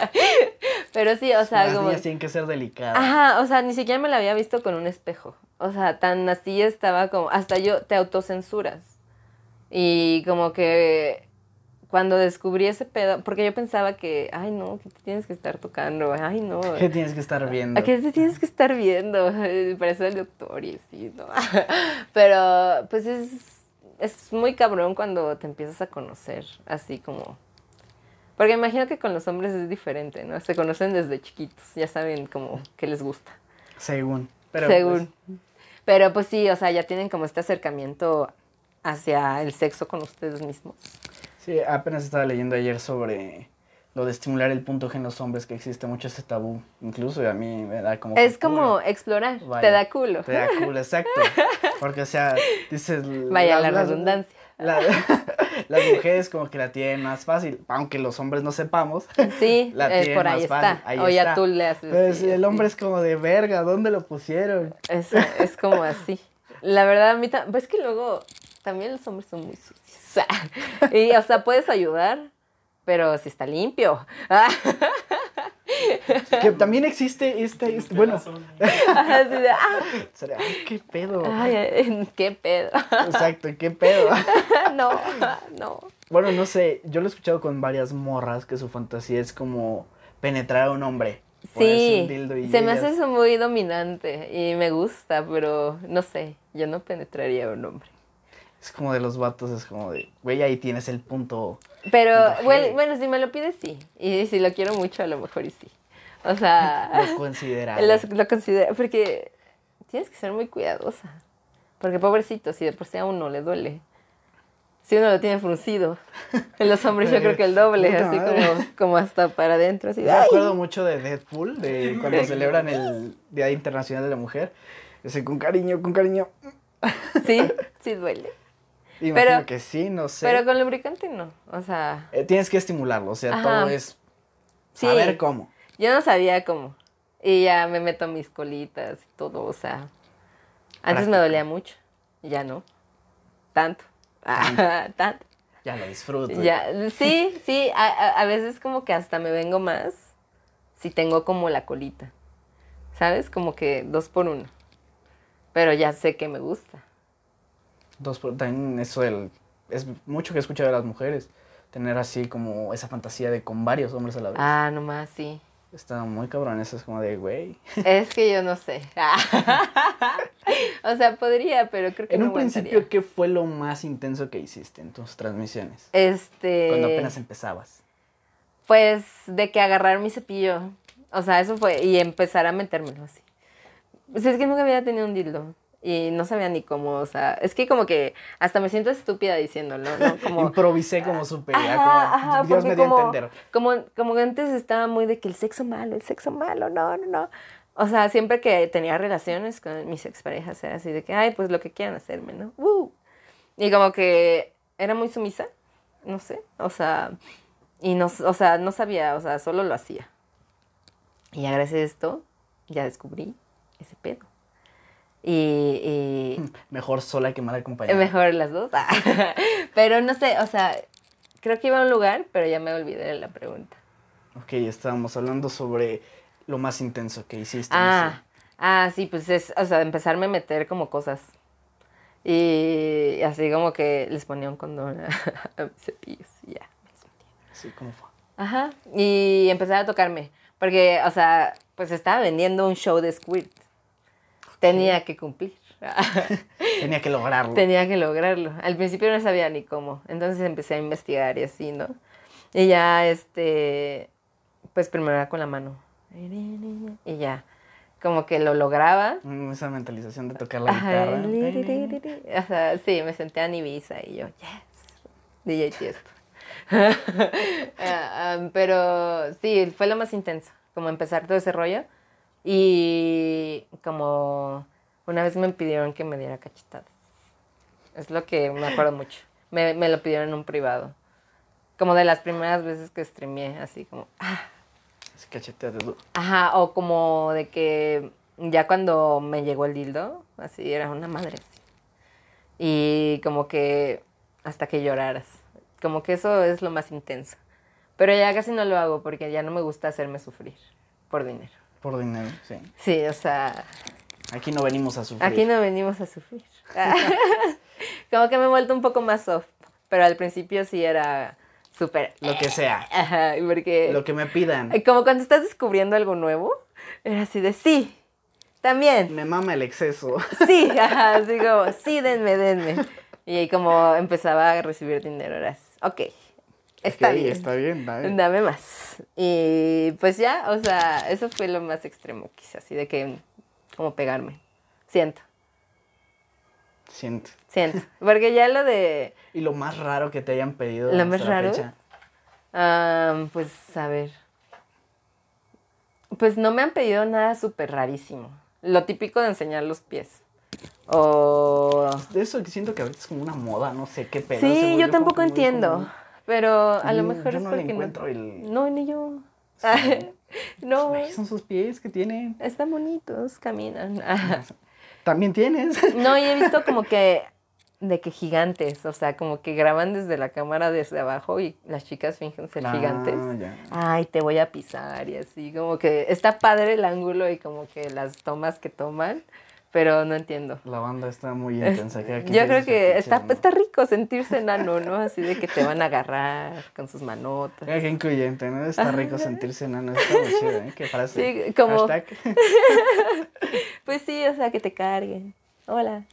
pero sí, o sea, Las como... niñas tienen que ser delicadas. Ajá, o sea, ni siquiera me la había visto con un espejo. O sea, tan así estaba como, hasta yo te autocensuras. Y como que cuando descubrí ese pedo, porque yo pensaba que, ay no, que te tienes que estar tocando, ay no. ¿Qué tienes que estar viendo? ¿A qué te tienes que estar viendo? Parece el doctor y así, ¿no? Pero pues es, es muy cabrón cuando te empiezas a conocer, así como... Porque imagino que con los hombres es diferente, ¿no? Se conocen desde chiquitos, ya saben como qué les gusta. Según. Pero Según. pues, Pero pues sí, o sea, ya tienen como este acercamiento hacia el sexo con ustedes mismos. sí, apenas estaba leyendo ayer sobre lo de estimular el punto G en los hombres, que existe mucho ese tabú. Incluso a mí me da como... Es como culo. explorar, Vaya, te da culo. Te da culo, exacto. Porque, o sea, dices... Vaya la redundancia. la- las mujeres como que la tienen más fácil, aunque los hombres no sepamos. Sí, La eh, tienen por ahí más está. ahí o ya tú le haces. Pero sí, el sí. hombre es como de verga, ¿dónde lo pusieron? Es, es como así. La verdad, a mí también. Pues que luego también los hombres son muy sucios. y, o sea, puedes ayudar, pero si está limpio. Que también existe este, este- bueno, Así de, ah, sería, ay, qué pedo. ay, qué pedo. Exacto, qué pedo. no, no. Bueno, no sé, yo lo he escuchado con varias morras que su fantasía es como penetrar a un hombre. un Sí, dildo y se me hace eso muy dominante y me gusta, pero no sé, yo no penetraría a un hombre. Es como de los vatos, es como de, güey, ahí tienes el punto. Pero, Punto bueno, bueno, si me lo pides, sí. Y si lo quiero mucho, a lo mejor y sí. O sea, Lo considerable. lo, considero, porque tienes que ser muy cuidadosa. Porque pobrecito, si de por sí a uno le duele. Si uno lo tiene fruncido. En los hombres yo creo que el doble, así como, como hasta para adentro. Así, Me acuerdo mucho de Deadpool, de cuando celebran el Día Internacional de la Mujer. Ese con cariño, con cariño. Sí, sí duele. Imagino Pero- que sí, no sé. Pero con lubricante no. O sea, Eh, tienes que estimularlo, o sea, Ajá. todo es sí. saber cómo. Yo no sabía cómo. Y ya me meto mis colitas y todo, o sea. Antes me dolía mucho. Ya no. Tanto. Tanto. Ya lo disfruto. Ya, sí, sí, a, a- a veces como que hasta me vengo más si tengo como la colita. ¿Sabes? Como que dos por uno. Pero ya sé que me gusta. Dos por- también eso del, es mucho que he escuchado de las mujeres. Tener así como esa fantasía de con varios hombres a la vez. Ah, nomás sí. Está muy cabrón, eso es como de, güey. Es que yo no sé. o sea, podría, pero creo que En no un aguantaría. principio, ¿qué fue lo más intenso que hiciste en tus transmisiones? Este. Cuando apenas empezabas. Pues de que agarrar mi cepillo. O sea, eso fue. Y empezar a metérmelo así. Pues es que nunca había tenido un dildo. Y no sabía ni cómo, o sea, es que como que hasta me siento estúpida diciéndolo, ¿no? Como, Improvisé como supe, ya, Ajá, como ajá, Dios me dio a entender. Como, como que antes estaba muy de que el sexo malo, el sexo malo, no, no, no. O sea, siempre que tenía relaciones con mis exparejas era así de que, ay, pues lo que quieran hacerme, ¿no? ¡Woo! Y como que era muy sumisa, no sé, o sea, y no, o sea, no sabía, o sea, solo lo hacía. Y ya gracias a esto, ya descubrí ese pedo. Y, y Mejor sola que mal acompañada. mejor las dos. pero no sé, o sea, creo que iba a un lugar, pero ya me olvidé de la pregunta. Ok, estábamos hablando sobre lo más intenso que hiciste. Ah, ah, sí, pues es, o sea, empezarme a meter como cosas. Y así como que les ponía un condón a mis cepillos y ya. Sí, ¿cómo fue? Ajá. Y empezar a tocarme. Porque, o sea, pues estaba vendiendo un show de Squirt. Tenía que cumplir. Tenía que lograrlo. Tenía que lograrlo. Al principio no sabía ni cómo. Entonces empecé a investigar y así, ¿no? Y ya, este, pues primero era con la mano. Y ya, como que lo lograba. Mm, Esa mentalización de tocar la guitarra. O sea, sí, me senté en Ibiza y yo, yes, DJ Tiesto. Ah, ah, pero sí, fue lo más intenso, como empezar todo ese rollo. Y como una vez me pidieron que me diera cachetadas. Es lo que me acuerdo mucho. Me, me lo pidieron en un privado. Como de las primeras veces que streameé, así como, ah, Ese cachete de. Ajá, o como de que ya cuando me llegó el dildo, así era una madre así. Y como que hasta que lloraras. Como que eso es lo más intenso. Pero ya casi no lo hago porque ya no me gusta hacerme sufrir por dinero. Por dinero, sí. Sí, o sea, Aquí no venimos a sufrir. aquí no venimos a sufrir. como que me he vuelto un poco más soft. Pero al principio sí era súper... Lo que sea. Ajá, porque... Lo que me pidan. Ay, Como cuando estás descubriendo algo nuevo, era así de sí, también, Me mama el exceso. sí, ajá, así como, sí, denme, denme. Y ahí como empezaba a recibir dinero, era así, ok, está bien, Está bien, dale. dame más. Y pues ya, o sea, eso fue lo más extremo quizás, así de que, como pegarme, siento, Siento. siento, porque ya lo de, Y lo más raro que te hayan pedido. ¿Lo más raro? pues a ver, pues no me han pedido nada súper rarísimo, lo típico de enseñar los pies. O De eso siento que ahorita es como una moda, no sé qué pedo. Sí, yo tampoco entiendo. Pero a lo mejor yo es no le porque encuentro no. el- No, ni yo. no, Ay, son sus pies que tienen. están bonitos, caminan. También tienes. no, y he visto como que de que gigantes, o sea, como que graban desde la cámara desde abajo y las chicas fingen ser Ah, gigantes. ya. Ay, te voy a pisar y así, como que está padre el ángulo y como que las tomas que toman, pero no entiendo. La banda está muy intensa. cada quien Yo creo que está, ¿no? está rico sentirse enano, ¿no? Así de que te van a agarrar con sus manotas. Qué incluyente, ¿no? Está rico sentirse enano. Está muy chido, ¿eh? Qué frase. Sí, como- Hashtag. Pues sí, o sea, que te carguen. Hola.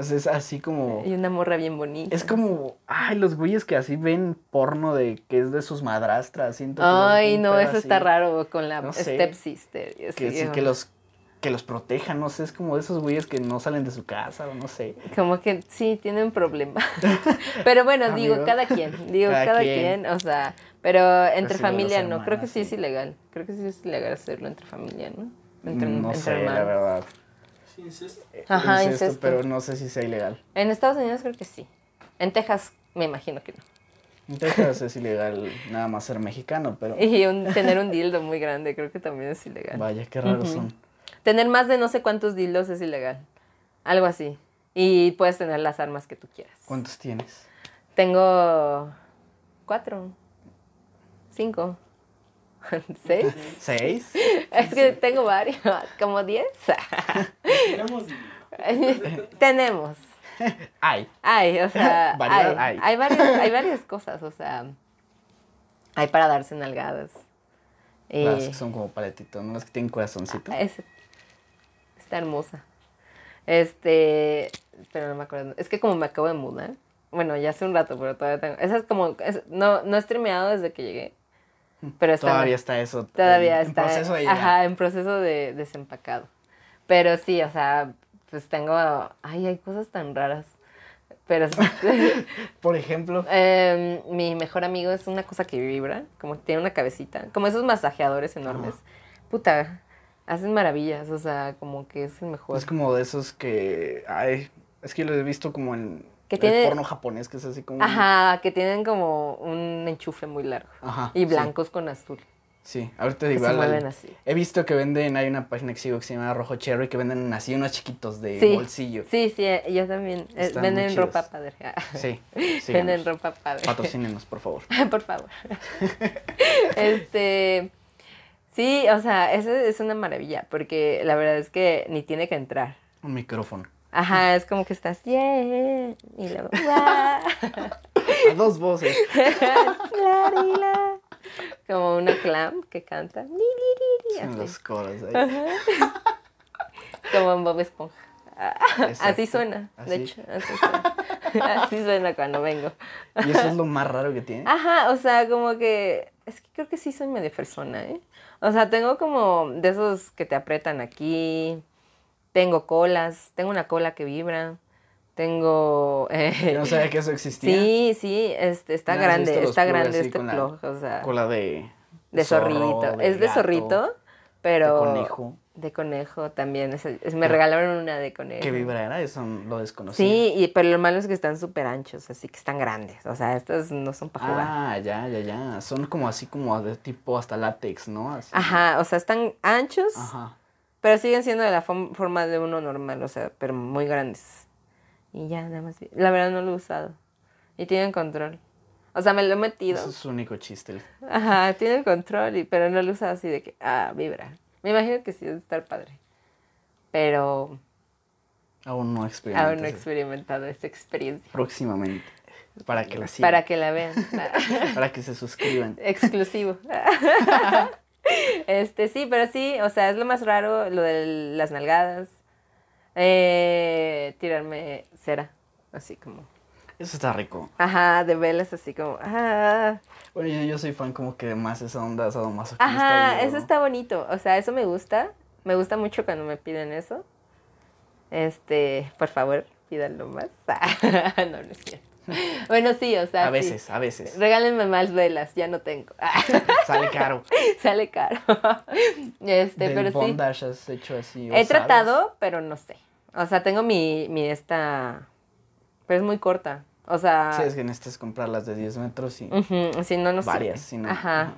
Sea, es así como... Y una morra bien bonita. Es como... Ay, los güeyes que así ven porno de que es de sus madrastras. Siento que Ay, no, eso está así, raro con la No sé. stepsister. Que, sí, que los que los protejan, no sé, es como de esos güeyes que no salen de su casa o no sé. Como que sí, tienen problema. pero bueno, digo, cada quien. Digo, Cada cada, quien. quien. O sea, pero entre sí, familia no. Creo que hermanos, sí es sí. ilegal. Creo que sí es ilegal hacerlo entre familia, ¿no? Entre, no entre sé, la hermanos. verdad. Sí, incesto. Ajá, Incesto, incesto. Pero no sé si sea ilegal. En Estados Unidos creo que sí. En Texas me imagino que no. En Texas es ilegal nada más ser mexicano, pero Y un- tener un dildo muy grande creo que también es ilegal. vaya, qué raros Ujú. son. Tener más de no sé cuántos dildos es ilegal. Algo así. Y puedes tener las armas que tú quieras. ¿Cuántos tienes? Tengo cuatro, cinco, seis. ¿Seis? Es que tengo varios, como diez. Tenemos Tenemos. Ay, Hay, o sea, Variedad hay, hay. hay, varias, hay varias cosas, o sea, hay para darse nalgadas. Y las que son como paletitos, ¿no? Las que tienen corazoncito. es- está hermosa. Este, pero no me acuerdo. Es que como me acabo de mudar, bueno, ya hace un rato, pero todavía tengo. Esa es como, es- no, no he streameado desde que llegué. Pero está Todavía está eso. Todavía en está. proceso de llegar. Ajá, en proceso de desempacado. Pero sí, o sea, pues tengo. Ay, hay cosas tan raras. Pero Por ejemplo, em, mi mejor amigo es una cosa que vibra, como que tiene una cabecita, como esos masajeadores enormes. Puta, hacen maravillas, o sea, como que es el mejor. es como de esos que. Ay, es que lo he visto como en Que el tiene- porno japonés, que es así como. Ajá, que tienen como un enchufe muy largo. Ajá, Y sí. blancos con azul. Sí, ahorita digo. al-. He visto que venden, hay una página que sigo que se llama Rojo Cherry, que venden así unos chiquitos de Sí. bolsillo. Sí, sí, eh, yo también. Eh, venden ropa padre. Sí, Venden síganos. ropa padre. Patrocínenos, por favor. Por favor. este. Sí, o sea, eso es una maravilla, porque la verdad es que ni tiene que entrar. Un micrófono. Ajá, es como que estás, yeah, y luego, dos voces. Como una clam que canta, En los coros ahí. como en Bob Esponja. Así suena, de hecho, así suena. Así suena cuando vengo. Y eso es lo más raro que tiene. Ajá, o sea, como que. Es que creo que sí soy medio persona, ¿eh? O sea, tengo como de esos que te aprietan aquí. Tengo colas. Tengo una cola que vibra. Tengo. eh, no sabía que eso existía. sí, sí, este, está ¿No has grande, está grande este plug, o sea, Cola de. de zorro, zorrito. es de gato, zorrito, pero. De conejo. De conejo también. es- es- me regalaron una de conejo. ¿Qué vibra era? Eso lo desconocía. Sí, y, pero lo malo es que están súper anchos, así que están grandes. O sea, estas no son para jugar. Ah, ya, ya, ya. Son como así como de tipo hasta látex, ¿no? Así. Ajá, o sea, están anchos, Ajá. pero siguen siendo de la forma de uno normal, o sea, pero muy grandes. Y ya, nada más. La verdad no lo he usado. Y tienen control. O sea, me lo he metido. Eso es su único chiste. Ajá, tienen control, y, pero no lo he usado así de que, ah, vibra. Me imagino que sí debe estar padre. Pero Aún no experimentas. aún no he experimentado esa experiencia. Próximamente. Para que la sigan. Para que la vean. Para que se suscriban. Exclusivo. este, sí, pero sí, o sea, es lo más raro, lo de las nalgadas. Eh, tirarme cera, así como. Eso está rico. Ajá, de velas, así como. Ah. Bueno, yo, yo soy fan como que de más esa onda sadomasoquista. Ajá, eso está bonito. O sea, eso me gusta. Me gusta mucho cuando me piden eso. Este, por favor, pídanlo más. no, no es cierto. Bueno, sí, o sea. A sí. veces, a veces. Regálenme más velas, ya no tengo. Sale caro. Sale caro. Este, Del pero sí. bondage has hecho así. He tratado, pero no sé. O sea, tengo mi, mi esta... Pero es muy corta. O sea... Sí, es que necesitas comprar las de 10 metros y... si no, no. Varias, si no, Ajá. ajá.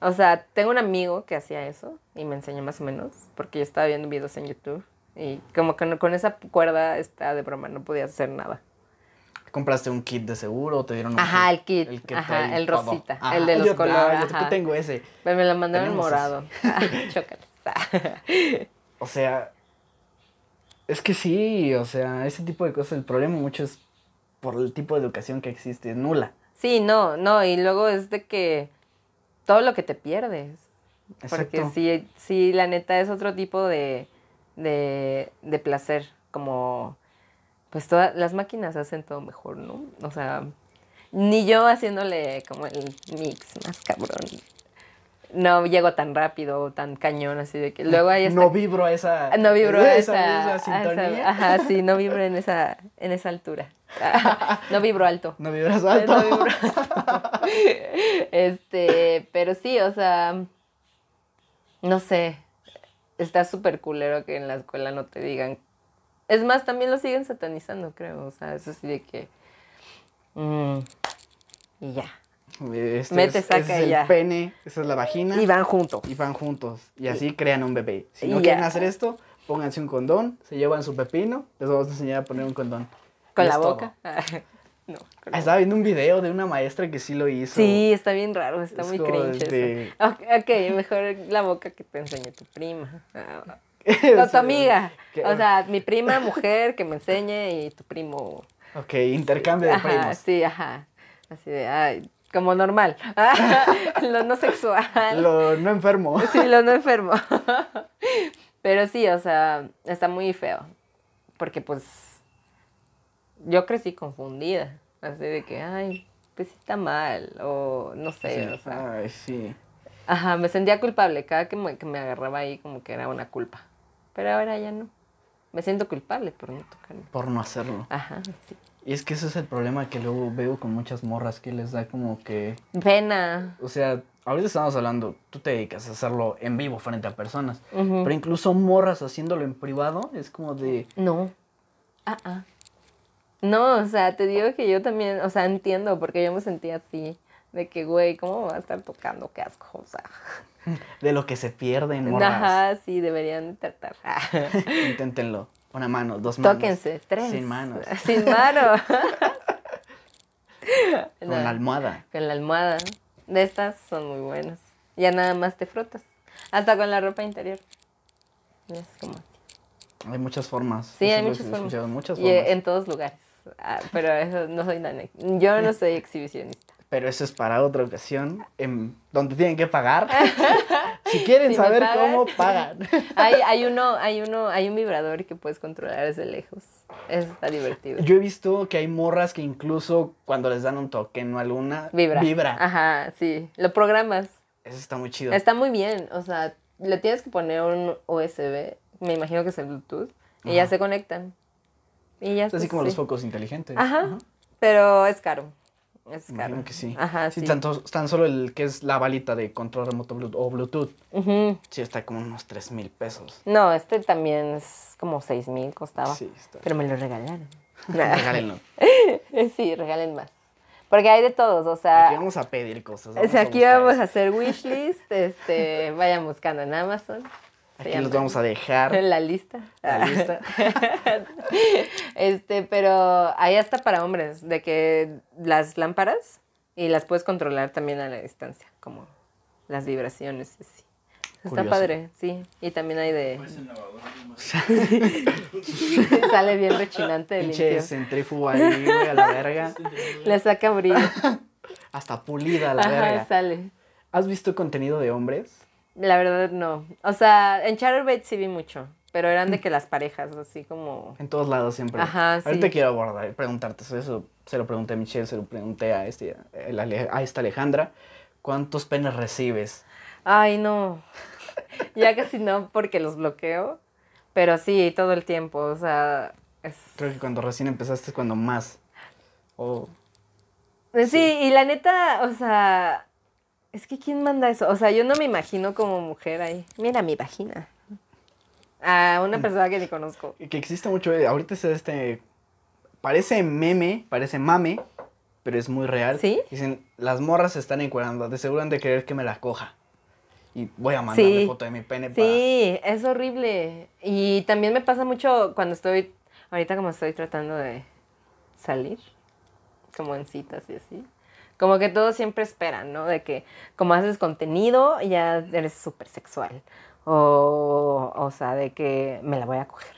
O sea, tengo un amigo que hacía eso y me enseñó más o menos, porque yo estaba viendo videos en YouTube y como que con esa cuerda está de broma, no podía hacer nada. ¿Compraste un kit de seguro o te dieron un Ajá, el kit, que ajá, trae el rosita, Ajá, el de los yo- ah, colores, yo ajá. tengo ese. Me lo mandaron Tenemos morado. Chócalas. O sea, es que sí, o sea, ese tipo de cosas, el problema mucho es por el tipo de educación que existe, es nula. Sí, no, no, y luego es de que todo lo que te pierdes. Porque sí, la neta es otro tipo de, de, de placer, como, pues todas las máquinas hacen todo mejor, ¿no? O sea, ni yo haciéndole como el mix más cabrón. No llego tan rápido o tan cañón, así de que luego hay No vibro a esa... no vibro a esa, misma a esa- sintonía. ajá, sí, no vibro en esa, en esa altura. No vibro alto. No vibras alto. No vibro. Este, pero sí, o sea, no sé, está súper culero que en la escuela no te digan. Es más, también lo siguen satanizando, creo. O sea, eso sí de que. mm, y ya. Este Mete, es, saca es el ya. pene, esa es la vagina. Y van juntos. y van juntos. Y así crean un bebé. Si no quieren ya. hacer esto, pónganse un condón, se llevan su pepino, les vamos a enseñar a poner un condón. Con Y la boca. no. con Ah, la Estaba viendo un video de una maestra que sí lo hizo. Sí, está bien raro, está Es muy cringe. eso. de- Ok, ok, mejor la boca que te enseñe tu prima. Ah, No, tu amiga. O sea, mi prima mujer que me enseñe y tu primo. Ok, intercambio de Ajá, primos. sí, ajá. Así de, ay, como normal. lo no sexual. Lo no enfermo. Sí, lo no enfermo. Pero sí, o sea, está muy feo. Porque pues yo crecí confundida. Así de que, ay, pues sí está mal. O no sé, o sea. Ay, sí. Ajá, me sentía culpable. Cada que me, que me agarraba ahí como que era una culpa. Pero ahora ya no. Me siento culpable por no tocarme. Por no hacerlo. Ajá, sí. Y es que ese es el problema que luego veo con muchas morras que les da como que. Pena. O sea, ahorita estamos hablando, tú te dedicas a hacerlo en vivo frente a personas. Pero incluso morras haciéndolo en privado es como de. No. Ah, ah. No, o sea, te digo que yo también, o sea, entiendo, porque yo me sentía así. De que, güey, ¿cómo me va a estar tocando? Qué asco, o sea. de lo que se pierde en morras. Ajá, sí, deberían de tratar. Inténtenlo. Una mano, dos manos. Tóquense, tres. Sin manos. Sin mano. Con No, la almohada. Con la almohada. De estas son muy buenas. Ya nada más te frotas. Hasta con la ropa interior. Es como así. Hay muchas formas. Sí, Eso hay muchas formas. Muchas en todos lugares. Ah, pero eso no soy tan... Yo no soy exhibicionista. Pero eso es para otra ocasión, en donde tienen que pagar. si quieren Si saber pagan. cómo, pagan. Hay, hay uno, hay uno, hay un vibrador que puedes controlar desde lejos. Eso está divertido. Yo he visto que hay morras que incluso cuando les dan un toque en una luna, Vibra. vibra. Ajá, sí. Lo programas. Eso está muy chido. Está muy bien. O sea, le tienes que poner un USB. Me imagino que es el Bluetooth. Y ya se conectan. Y ya así como los focos inteligentes. Ajá. Pero es caro. Es caro. que sí. Ajá, sí. Tanto, tan solo el que es la balita de control remoto Bluetooth, o Bluetooth, sí está como unos 3 mil pesos. No, este también es como 6 mil costaba. Sí, está. Pero me lo regalaron. Regálenlo. sí, regalen más. Porque hay de todos, o sea. Aquí vamos a pedir cosas. o sea, aquí vamos a hacer wishlist, este, vayan buscando en Amazon. Aquí los llama. vamos a dejar. En la lista. La lista. este, pero hay hasta para hombres, de que las lámparas y las puedes controlar también a la distancia, como las vibraciones y así. Está Curioso. padre, sí. Y también hay de. Pues el lavador nomás. Sale bien rechinante el Pinche limpio. centrífugo ahí, güey, a la verga. Le saca brillo. Hasta pulida a la Ajá, verga. sale. ¿Has visto contenido de hombres? La verdad no. O sea, en Chatterbait sí vi mucho, pero eran de que las parejas, así como... En todos lados siempre. Ajá, sí. Ahorita quiero abordar, preguntarte eso. Se lo pregunté a Michelle, se lo pregunté a, este, a esta Alejandra. ¿Cuántos penes recibes? Ay, no. Ya casi no, porque los bloqueo. Pero sí, todo el tiempo. O sea, es... Creo que cuando recién empezaste es cuando más. O Sí, y la neta, o sea, es que ¿quién manda eso? O sea, yo no me imagino como mujer ahí. Mira mi vagina. A una persona que ni conozco. que existe mucho. eh, Ahorita es este. Parece meme, parece mame, pero es muy real. ¿Sí? Dicen, las morras se están encuadrando, de seguro han de querer que me la coja. Y voy a mandarle Sí. foto de mi pene Sí, es horrible. Y también me pasa mucho cuando estoy, ahorita como estoy tratando de salir, como en citas y así. Como que todos siempre esperan, ¿no? De que como haces contenido, ya eres súper sexual. O, o sea, de que me la voy a coger.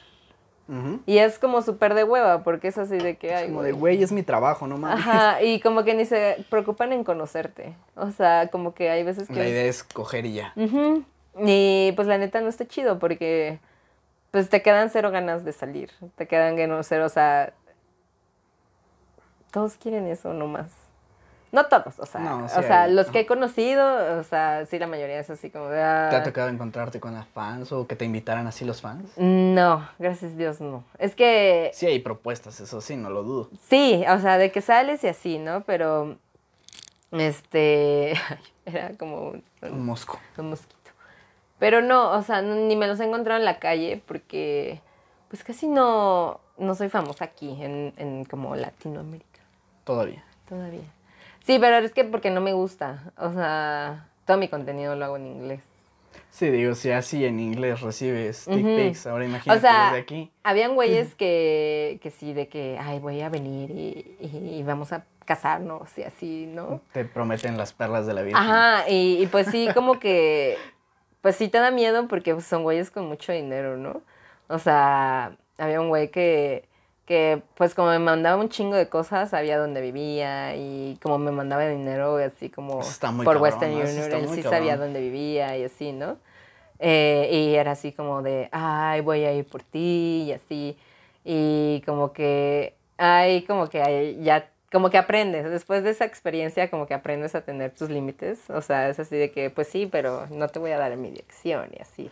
Y es como súper de hueva, porque es así de que... Es ay, como de, güey, es mi trabajo, no mames. Ajá, y como que ni se preocupan en conocerte. O sea, como que hay veces que... La idea es coger y ya. Ujú. Y pues la neta no está chido porque pues te quedan cero ganas de salir. Te quedan cero, o sea, todos quieren eso nomás. No todos, o sea, No, o sea, hay, los ¿no? que he conocido, o sea, sí la mayoría es así como de... ah, ¿Te ha tocado encontrarte con las fans o que te invitaran así los fans? No, gracias a Dios no. Es que Sí hay propuestas, eso sí, no lo dudo. sí, o sea, de que sales y así, ¿no? Pero este era como un- Un mosco. un mosquito. Pero no, o sea, ni me los he encontrado en la calle porque pues casi no, no soy famosa aquí en, en como Latinoamérica Todavía. todavía. Sí, pero es que porque no me gusta. O sea, todo mi contenido lo hago en inglés. Sí, digo, si así en inglés recibes dick Ujú. pics, ahora imagínate O sea, desde aquí. habían güeyes que, que sí, de que, ay, voy a venir y, y- y vamos a casarnos y así, ¿no? Te prometen las perlas de la vida. Ajá, y, y pues sí, como que, pues sí te da miedo porque son güeyes con mucho dinero, ¿no? O sea, había un güey que, que pues como me mandaba un chingo de cosas, sabía dónde vivía y como me mandaba dinero así como por cabrón, Western Union, él sí cabrón. sabía dónde vivía y así, ¿no? Eh, y era así como de, ay, voy a ir por ti y así. Y como que, ay, como que ay, ya como que aprendes, después de esa experiencia, como que aprendes a tener tus límites. O sea, es así de que, pues sí, pero no te voy a dar mi dirección y así.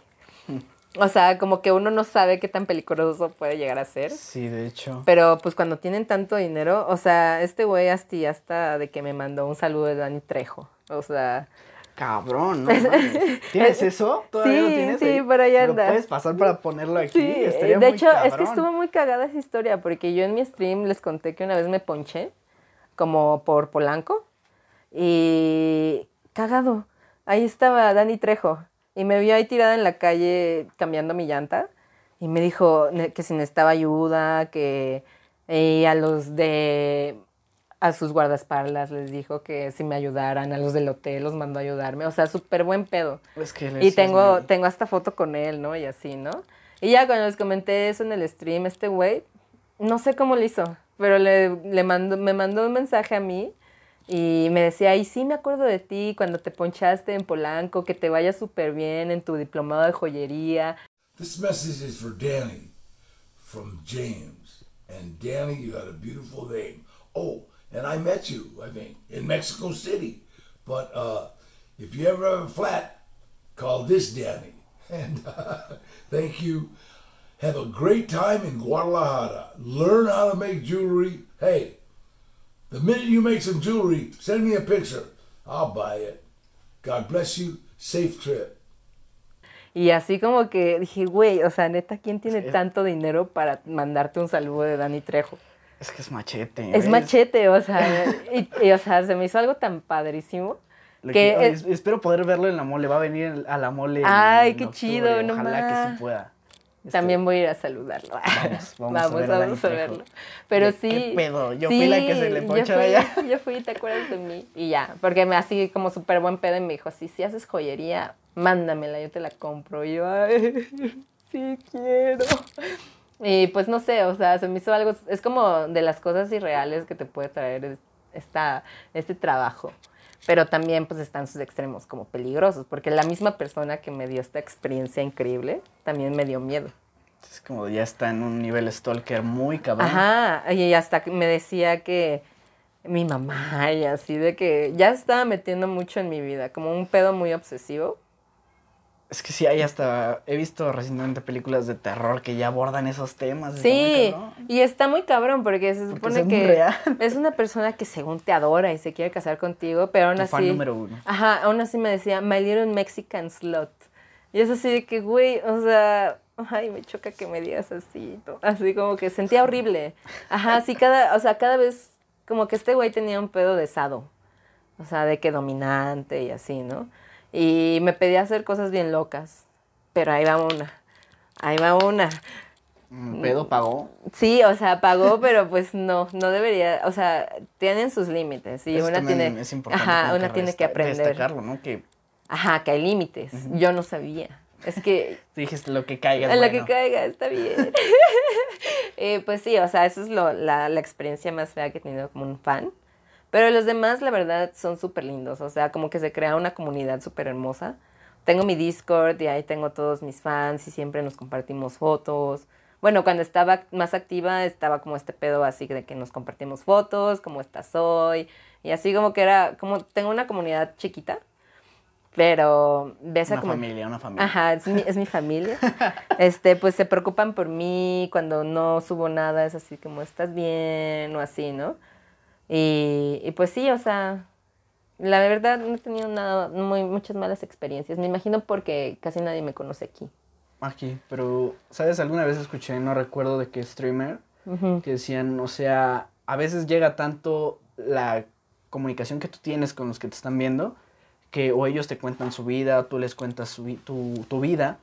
O sea, como que uno no sabe qué tan peligroso puede llegar a ser. Sí, de hecho. Pero pues cuando tienen tanto dinero, o sea, este güey hasta, hasta de que me mandó un saludo de Dani Trejo. O sea, Cabrón, ¿no? mames. ¿Tienes eso? ¿Todavía lo Sí, tienes? sí, ahí? por ahí ¿Me lo anda. puedes pasar para ponerlo aquí? Sí, Estaría de muy hecho, es que estuvo muy cagada esa historia, porque yo en mi stream les conté que una vez me ponché, como por Polanco, y cagado. Ahí estaba Dani Trejo, y me vio ahí tirada en la calle cambiando mi llanta, y me dijo que si necesitaba ayuda, que y a los de a sus guardaespaldas les dijo que si me ayudaran, a los del hotel los mandó a ayudarme, o sea, súper buen pedo. Es que Y tengo, tengo hasta foto con él, ¿no? Y así, ¿no? Y ya cuando les comenté eso en el stream, este güey, no sé cómo lo hizo, pero le, le mandó, me mandó un mensaje a mí y me decía, y sí me acuerdo de ti cuando te ponchaste en Polanco, que te vaya súper bien en tu diplomado de joyería. This message is for Danny from James. And Danny, you had a beautiful name. Oh, and I met you, I think, in Mexico City. But uh, if you ever have a flat, call this Danny. And uh, thank you. Have a great time in Guadalajara. Learn how to make jewelry. Hey, the minute you make some jewelry, send me a picture. I'll buy it. God bless you. Safe trip. Y así como que dije, güey, o sea, neta, ¿quién tiene tanto dinero para mandarte un saludo de Dani Trejo? Es que es machete. Es ¿ves? machete, o sea, y, y, o sea, se me hizo algo tan padrísimo. Que que- es- es- espero poder verlo en la mole. Va a venir a la mole. en- Ay, en qué octubre, chido, no Ojalá que sí pueda. También voy a ir a saludarlo. Vamos, vamos a ver vamos verlo. Pero ¿De sí. qué pedo? Yo fui la que se le ponchaba allá. Yo fui, ¿te acuerdas de mí? Y ya, porque me así como súper buen pedo y me dijo, sí, si haces joyería, mándamela, yo te la compro. Y yo, ay, sí quiero. Y pues no sé, o sea, se me hizo algo, es como de las cosas irreales que te puede traer es- esta, este trabajo. Pero también pues están sus extremos como peligrosos, porque la misma persona que me dio esta experiencia increíble también me dio miedo. Es como ya está en un nivel stalker muy cabrón. Ajá, y hasta me decía que mi mamá y así de que ya estaba metiendo mucho en mi vida, como un pedo muy obsesivo. Es que sí, hay hasta. He visto recientemente películas de terror que ya abordan esos temas. Sí, y está muy cabrón porque se supone que real. es una persona que según te adora y se quiere casar contigo, pero aún Tu así... fan número uno. Ajá, aún así me decía, my little Mexican slut. Y es así de que, güey, o sea, ay, me choca que me digas así, ¿no? así como que sentía horrible. Ajá, sí, cada, o sea, cada vez como que este güey tenía un pedo de sado, o sea, de que dominante y así, ¿no? Y me pedía hacer cosas bien locas, pero ahí va una, ahí va una. Pedo pagó. Sí, o sea, pagó, pero pues no, no debería, o sea, tienen sus límites y Eso una tiene, Es importante ajá, una tiene que aprender. Destacarlo, ¿no? Que Ajá, que hay límites. Yo no sabía. Es que dijiste lo que caiga. lo bueno. que caiga está bien. Eh, pues sí, o sea, eso es lo- la, la experiencia más fea que he tenido como un fan. Pero los demás, la verdad, son súper lindos. O sea, como que se crea una comunidad súper hermosa. Tengo mi Discord y ahí tengo todos mis fans y siempre nos compartimos fotos. Bueno, cuando estaba más activa estaba como este pedo así de que nos compartimos fotos, cómo estás hoy. Y así como que era, como tengo una comunidad chiquita, pero ves a como... familia, una familia. Ajá, es mi, es mi familia. Este, pues se preocupan por mí cuando no subo nada, es así como, ¿estás bien? o así, ¿no? Y, y pues sí, o sea, la verdad no he tenido nada, muy, muchas malas experiencias. Me imagino porque casi nadie me conoce aquí. Aquí, pero, ¿sabes? Alguna vez escuché, no recuerdo de qué streamer, que decían, o sea, a veces llega tanto la comunicación que tú tienes con los que te están viendo, que o ellos te cuentan su vida, o tú les cuentas su tu, tu vida,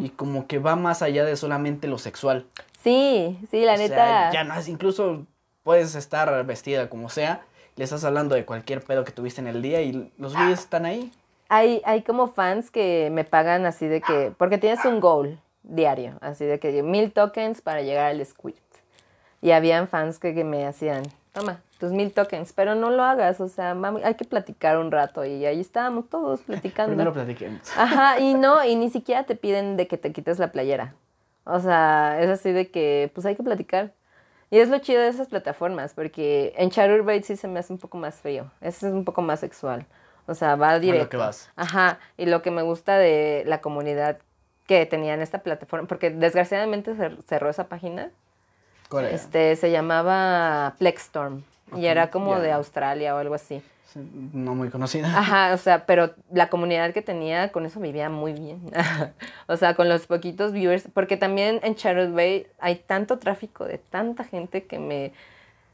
y como que va más allá de solamente lo sexual. Sí, sí, la O sea, neta. ya no es, incluso puedes estar vestida como sea, le estás hablando de cualquier pedo que tuviste en el día y los videos están ahí. Hay, hay como fans que me pagan así de que, porque tienes un goal diario, así de que mil tokens para llegar al squid. Y habían fans que, que me hacían, toma, tus mil tokens, pero no lo hagas, o sea, mami, hay que platicar un rato. Y ahí estábamos todos platicando. Primero platiquemos. Ajá, y no, y ni siquiera te piden de que te quites la playera. O sea, es así de que, pues hay que platicar. Y es lo chido de esas plataformas, porque en Chaturbate sí se me hace un poco más frío. Ese es un poco más sexual. O sea, va directo. que vas. Ajá. Y lo que me gusta de la comunidad que tenía en esta plataforma, porque desgraciadamente cer- cerró esa página, ¿Cuál era? este se llamaba Plexstorm. Y era como de Australia o algo así. No muy conocida. Ajá, o sea, pero la comunidad que tenía con eso vivía muy bien. o sea, con los poquitos viewers, porque también en Charlotte Bay hay tanto tráfico de tanta gente que me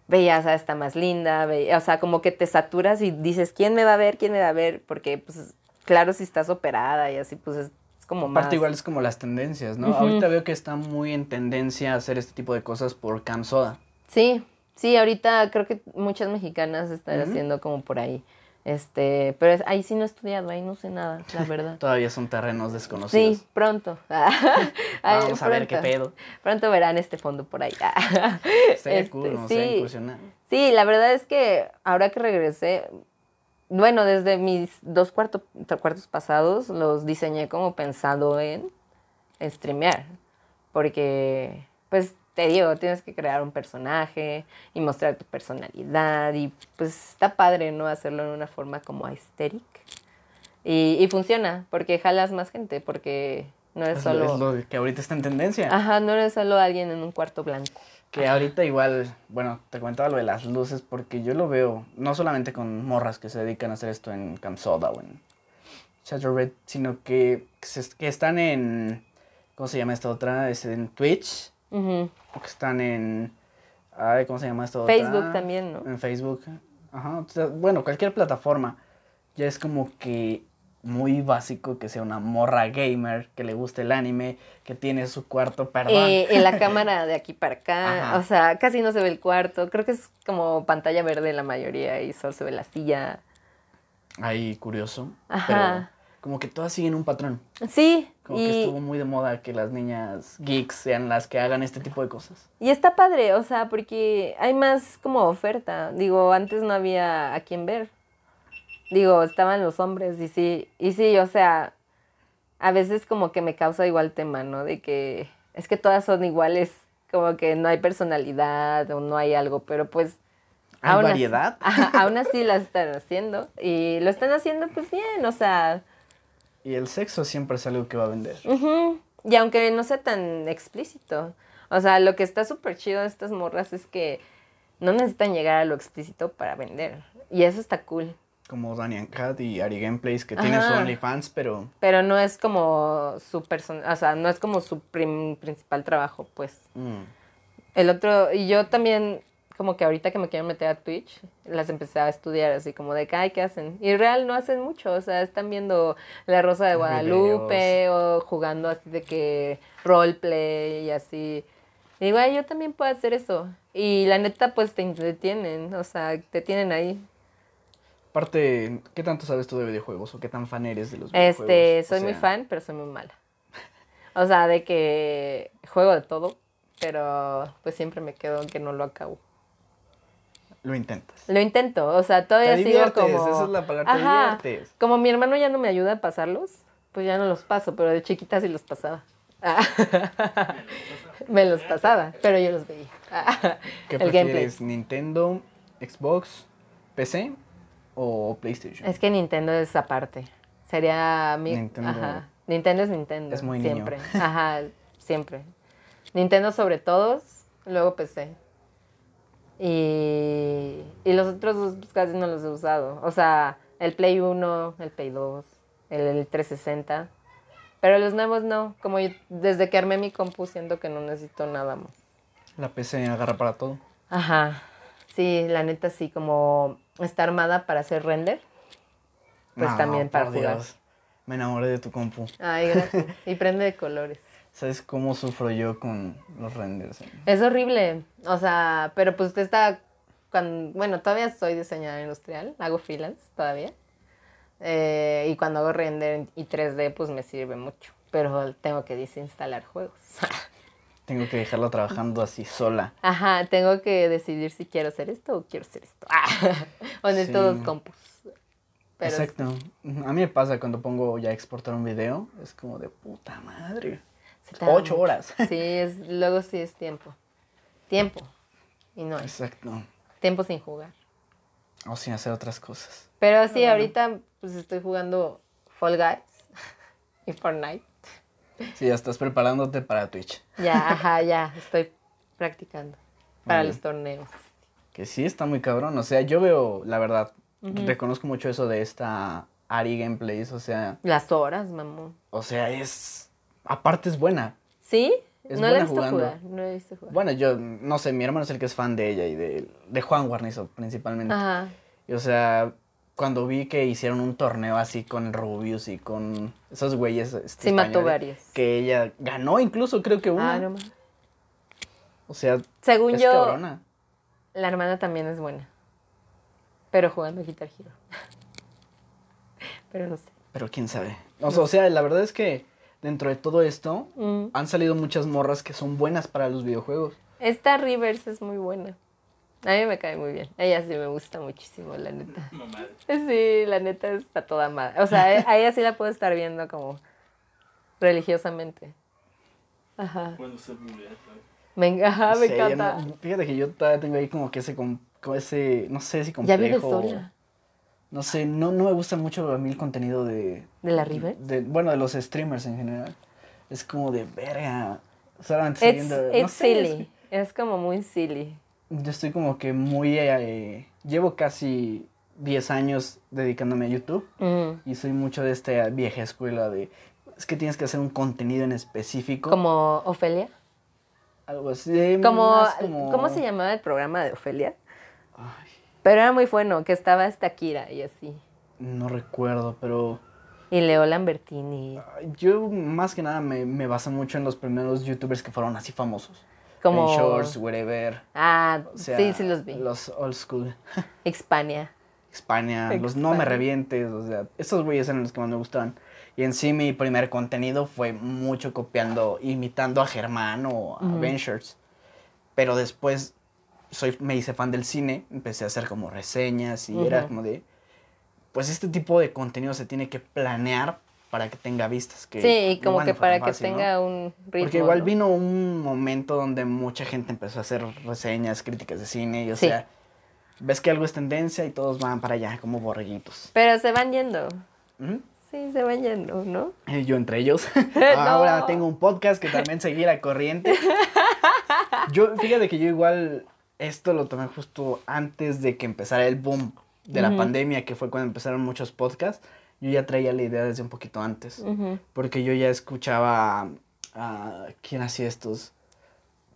veía, o sea, está más linda, veía- o sea, como que te saturas y dices, ¿quién me va a ver? ¿Quién me va a ver? Porque, pues, claro, si estás operada y así, pues es, como más... Aparte igual es como las tendencias, ¿no? Ahorita veo que está muy en tendencia a hacer este tipo de cosas por Cam Soda. Sí, sí, ahorita creo que muchas mexicanas están haciendo como por ahí. Este, pero es- ahí sí no he estudiado, ahí no sé nada, la verdad. Todavía son terrenos desconocidos. Sí, pronto. Vamos a ver qué pedo. Pronto verán este fondo por ahí. Este, cool, no sí. incursionar. Sí, la verdad es que ahora que regresé, bueno, desde mis dos cuarto- cuartos pasados los diseñé como pensado en, en streamear. Porque, pues, te digo, tienes que crear un personaje y mostrar tu personalidad y pues está padre, ¿no? Hacerlo en una forma como aesthetic. Y, y funciona, porque jalas más gente, porque no es Es, solo... es lo que ahorita está en tendencia. Ajá, no eres solo alguien en un cuarto blanco. Que ahorita igual, bueno, te comentaba lo de las luces porque yo lo veo no solamente con morras que se dedican a hacer esto en Cam Soda o en Chatterbait, sino que, que están en, ¿cómo se llama esta otra? Es en Twitch, O que están en, ay, ¿cómo se llama esta otra? Facebook también, ¿no? En Facebook, ajá, bueno, cualquier plataforma. Ya es como que muy básico que sea una morra gamer, que le guste el anime, que tiene su cuarto, perdón. Eh, en la cámara de aquí para acá, Ajá. o sea, casi no se ve el cuarto. Creo que es como pantalla verde la mayoría y solo se ve la silla. Ahí curioso. Ajá. Pero como que todas siguen un patrón. Sí, Como que y, estuvo muy de moda que las niñas geeks sean las que hagan este tipo de cosas. y está padre, o sea, porque hay más como oferta. Digo, antes no había a quién ver. Digo, estaban los hombres y sí, y sí, o sea, a veces como que me causa igual tema, ¿no? De que es que todas son iguales, como que no hay personalidad o no hay algo, pero pues ¿Hay aún así- variedad? Aún así las están haciendo. Y lo están haciendo pues bien, o sea. Y el sexo siempre es algo que va a vender. Y aunque no sea tan explícito. O sea, lo que está súper chido de estas morras es que no necesitan llegar a lo explícito para vender. Y eso está cool. Como Daniel Cat y Ari Gameplays que tienen su. OnlyFans, pero Pero no es como su persona, o sea, no es como su prim- principal trabajo, pues. mm, El otro, y yo también, como que ahorita que me quiero meter a Twitch, las empecé a estudiar así como de, ay, ¿qué hacen? Y real no hacen mucho, o sea, están viendo La Rosa de Guadalupe o jugando así de que roleplay y así. Y digo, ay, yo también puedo hacer eso. Y la neta, pues te entretienen, o sea, te tienen ahí. aparte, ¿qué tanto sabes tú de videojuegos o qué tan fan eres de los videojuegos? Este, O soy muy fan, pero soy muy mala. O sea, de que juego de todo, pero pues siempre me quedo en que no lo acabo. Lo intentas. Lo intento, o sea, todavía Te sigo como... esa es la palabra, te Ajá, diviertes. Como mi hermano ya no me ayuda a pasarlos, pues ya no los paso, pero de chiquita sí los pasaba. Ah. me los pasaba, pero yo los veía. Ah. ¿Qué El gameplay. prefieres? ¿Nintendo, Xbox, PC o PlayStation? Es que Nintendo es aparte. Sería mi... Nintendo. Ajá. Nintendo es Nintendo. Es muy niño. Siempre. Ajá, siempre. Nintendo sobre todos, luego PC. Y, y los otros dos pues, casi no los he usado. O sea, el Play 1, el Play 2, el, el 360. Pero los nuevos no. Como yo, desde que armé mi compu siento que no necesito nada más. La PC agarra para todo. Ajá. Sí, la neta sí, como está armada para hacer render. Pues No, también para por jugar. Dios. Me enamoré de tu compu. Ay, gracias. Y prende de colores. ¿Sabes cómo sufro yo con los renders? Es horrible. O sea, pero pues usted está. Cuando, bueno, todavía soy diseñadora industrial, hago freelance todavía. Eh, y cuando hago render y 3D, pues me sirve mucho. Pero tengo que desinstalar juegos. Tengo que dejarla trabajando así sola. Ajá, tengo que decidir si quiero hacer esto o quiero hacer esto. o necesito Sí. dos compus. Pero Exacto. A mí me pasa cuando pongo ya exportar un video, es como de puta madre. Ocho horas. Sí, es, luego sí es tiempo. Tiempo. y no hay. Exacto. Tiempo sin jugar. O sin hacer otras cosas. Pero sí, ahorita pues estoy jugando Fall Guys y Fortnite. Sí, ya estás preparándote para Twitch. Ya, ajá, ya, estoy practicando para los torneos. Que sí está muy cabrón. O sea, yo veo, la verdad, reconozco mucho eso de esta Ari Gameplays. O sea, Las horas, mamón. o sea, es. Aparte es buena. ¿Sí? Es no la he visto jugando. jugar, no he visto jugar. Bueno, yo no sé, mi hermano es el que es fan de ella y de, de Juan Guarnizo principalmente. Ajá. Y, o sea, cuando vi que hicieron un torneo así con Rubius y con esos güeyes. este, Sí, mató varios. Que ella ganó incluso, creo que una. Ah, no mames. O sea, Según es yo, cabrona. la hermana también es buena. Pero jugando Guitar Hero. Pero no sé. Pero quién sabe. O sea, o sea, la verdad es que dentro de todo esto Mm. han salido muchas morras que son buenas para los videojuegos. Esta Rivers es muy buena. A mí me cae muy bien. Ella sí me gusta muchísimo, la neta. Mamá. Sí, la neta está toda madre. O sea, a ella sí la puedo estar viendo como religiosamente. Ajá. Cuando se claro. Me, ajá, me Sí, encanta. no- fíjate que yo todavía tengo ahí como que ese, com- como ese no sé si ya complejo. vive sola. No sé, no, no me gusta mucho a mí el contenido de... ¿De la Rivers? de- bueno, de los streamers en general. Es como de verga. Solamente It's, siguiendo- no it's sé, es silly. Es como muy silly. yo estoy como que muy... eh, llevo casi 10 años dedicándome a YouTube. Mm. Y soy mucho de esta vieja escuela de... Es que tienes que hacer un contenido en específico. Como Ofelia. Algo así. Como- ¿Cómo se llamaba el programa de Ofelia? Ay, Pero era muy bueno, que estaba esta Kira y así. no recuerdo, pero... Y Leo Lambertini. Yo más que nada me, me baso mucho en los primeros youtubers que fueron así famosos. Como... En Shorts, wherever. Ah, O sea, sí, sí los vi. Los old school. Hispania. España, los no me revientes, o sea, esos güeyes eran los que más me gustaban. Y en sí mi primer contenido fue mucho copiando, imitando a Germán o a Ventures. Pero después soy, me hice fan del cine, empecé a hacer como reseñas y era como de, pues este tipo de contenido se tiene que planear para que tenga vistas. Que Sí, como que para que tenga un ritmo. Porque igual ¿no? vino un momento donde mucha gente empezó a hacer reseñas, críticas de cine, y o Sí. sea, ves que algo es tendencia y todos van para allá como borreguitos. Pero se van yendo. Ujú. Sí, se van yendo, ¿no? Y Yo entre ellos. No. Ahora tengo un podcast que también seguí la corriente. Yo, fíjate que yo igual esto lo tomé justo antes de que empezara el boom de la pandemia, que fue cuando empezaron muchos podcasts. Yo ya traía la idea desde un poquito antes. Porque yo ya escuchaba a... ¿Quién hacía estos?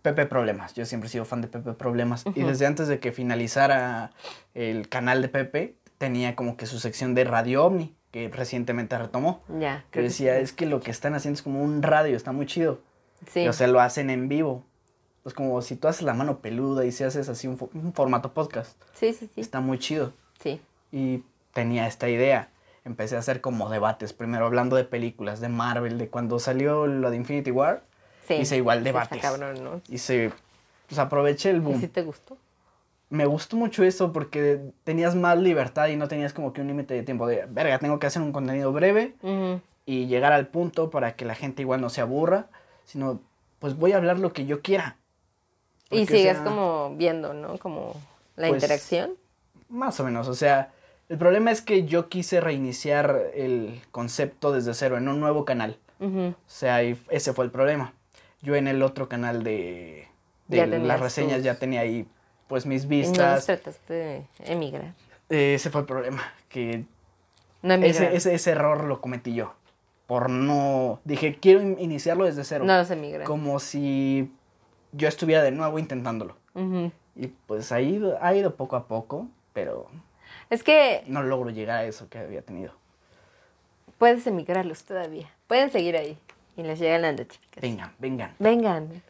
Pepe Problemas. Yo siempre he sido fan de Pepe Problemas. Y desde antes de que finalizara el canal de Pepe, tenía como que su sección de Radio Omni, que recientemente retomó. Ya. Que creo que decía, sí. es que lo que están haciendo es como un radio, está muy chido. Sí. Y, o sea, lo hacen en vivo. Es como si tú haces la mano peluda y si haces así un, fo- un formato podcast. sí, sí, sí. Está muy chido. Sí. Y tenía esta idea. Empecé a hacer como debates, primero hablando de películas, de Marvel, de cuando salió lo de Infinity War. Sí. Hice igual Sí, está debates. cabrón, ¿no? Hice, pues aproveché el ¿Y boom. si te gustó? Me gustó mucho eso porque tenías más libertad y no tenías como que un límite de tiempo de, verga, tengo que hacer un contenido breve y llegar al punto para que la gente igual no se aburra, sino pues voy a hablar lo que yo quiera. Y o sigues sea, como viendo, ¿no? Como la Pues, interacción. Más o menos, o sea, el problema es que yo quise reiniciar el concepto desde cero en un nuevo canal. O sea, y ese fue el problema. Yo en el otro canal de, las reseñas tus- ya tenía ahí pues mis Y no vistas. trataste de emigrar. Eh, ese fue el problema, que No ese, ese, ese error lo cometí yo. Por no... Dije, quiero in- iniciarlo desde cero. No los emigras. Como si yo estuviera de nuevo intentándolo. Y pues ha ido, ha ido poco a poco, pero Es que no logro llegar a eso que había tenido. puedes emigrarlos todavía. Pueden seguir ahí. Y les llegan las notificaciones. Vengan, vengan. Vengan.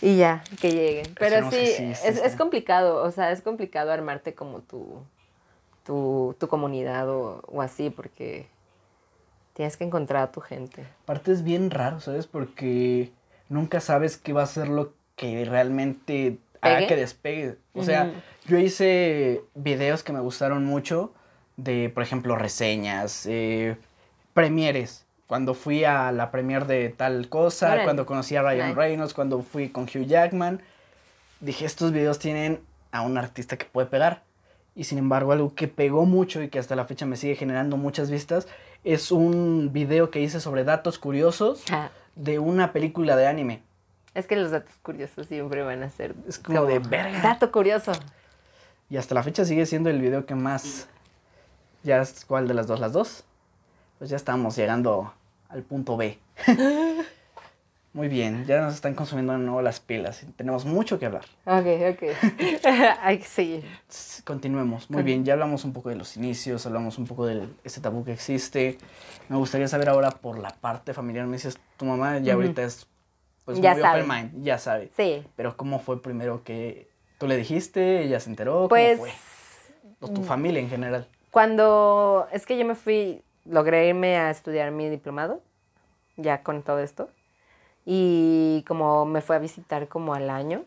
Y ya, que lleguen. Pero sí, que sí, sí, es, sí. es complicado. O sea, es complicado armarte como tu, tu, tu comunidad o, o así, porque tienes que encontrar a tu gente. Aparte es bien raro, ¿sabes? Porque nunca sabes qué va a ser lo que realmente haga ¿Pegue? que despegue. O sea, yo hice videos que me gustaron mucho de, por ejemplo, reseñas, eh, premieres. Cuando fui a la premier de tal cosa, Órale. cuando conocí a Ryan Nice. Reynolds, cuando fui con Hugh Jackman. dije, estos videos tienen a un artista que puede pegar. Y sin embargo, algo que pegó mucho y que hasta la fecha me sigue generando muchas vistas es un video que hice sobre datos curiosos Ah, de una película de anime. Es que los datos curiosos siempre van a ser. Es como de verga. Dato curioso. Y hasta la fecha sigue siendo el video que más. ¿Ya es cuál de las dos? ¿Las dos? Pues ya estamos llegando al punto B. Muy bien, ya nos están consumiendo de nuevo las pilas. Tenemos mucho que hablar. Ok, ok. Hay que seguir. Continuemos. Muy bien, ya hablamos un poco de los inicios, hablamos un poco de ese tabú que existe. Me gustaría saber ahora por la parte familiar. Me dices, tu mamá ya ahorita es pues Ya mind, ya sabe. Sí. Pero ¿cómo fue primero que tú le dijiste? ¿Ella se enteró? Pues. ¿Cómo fue? O tu familia en general. Cuando es que yo me fui, logré irme a estudiar mi diplomado, ya con todo esto, y como me fue a visitar como al año,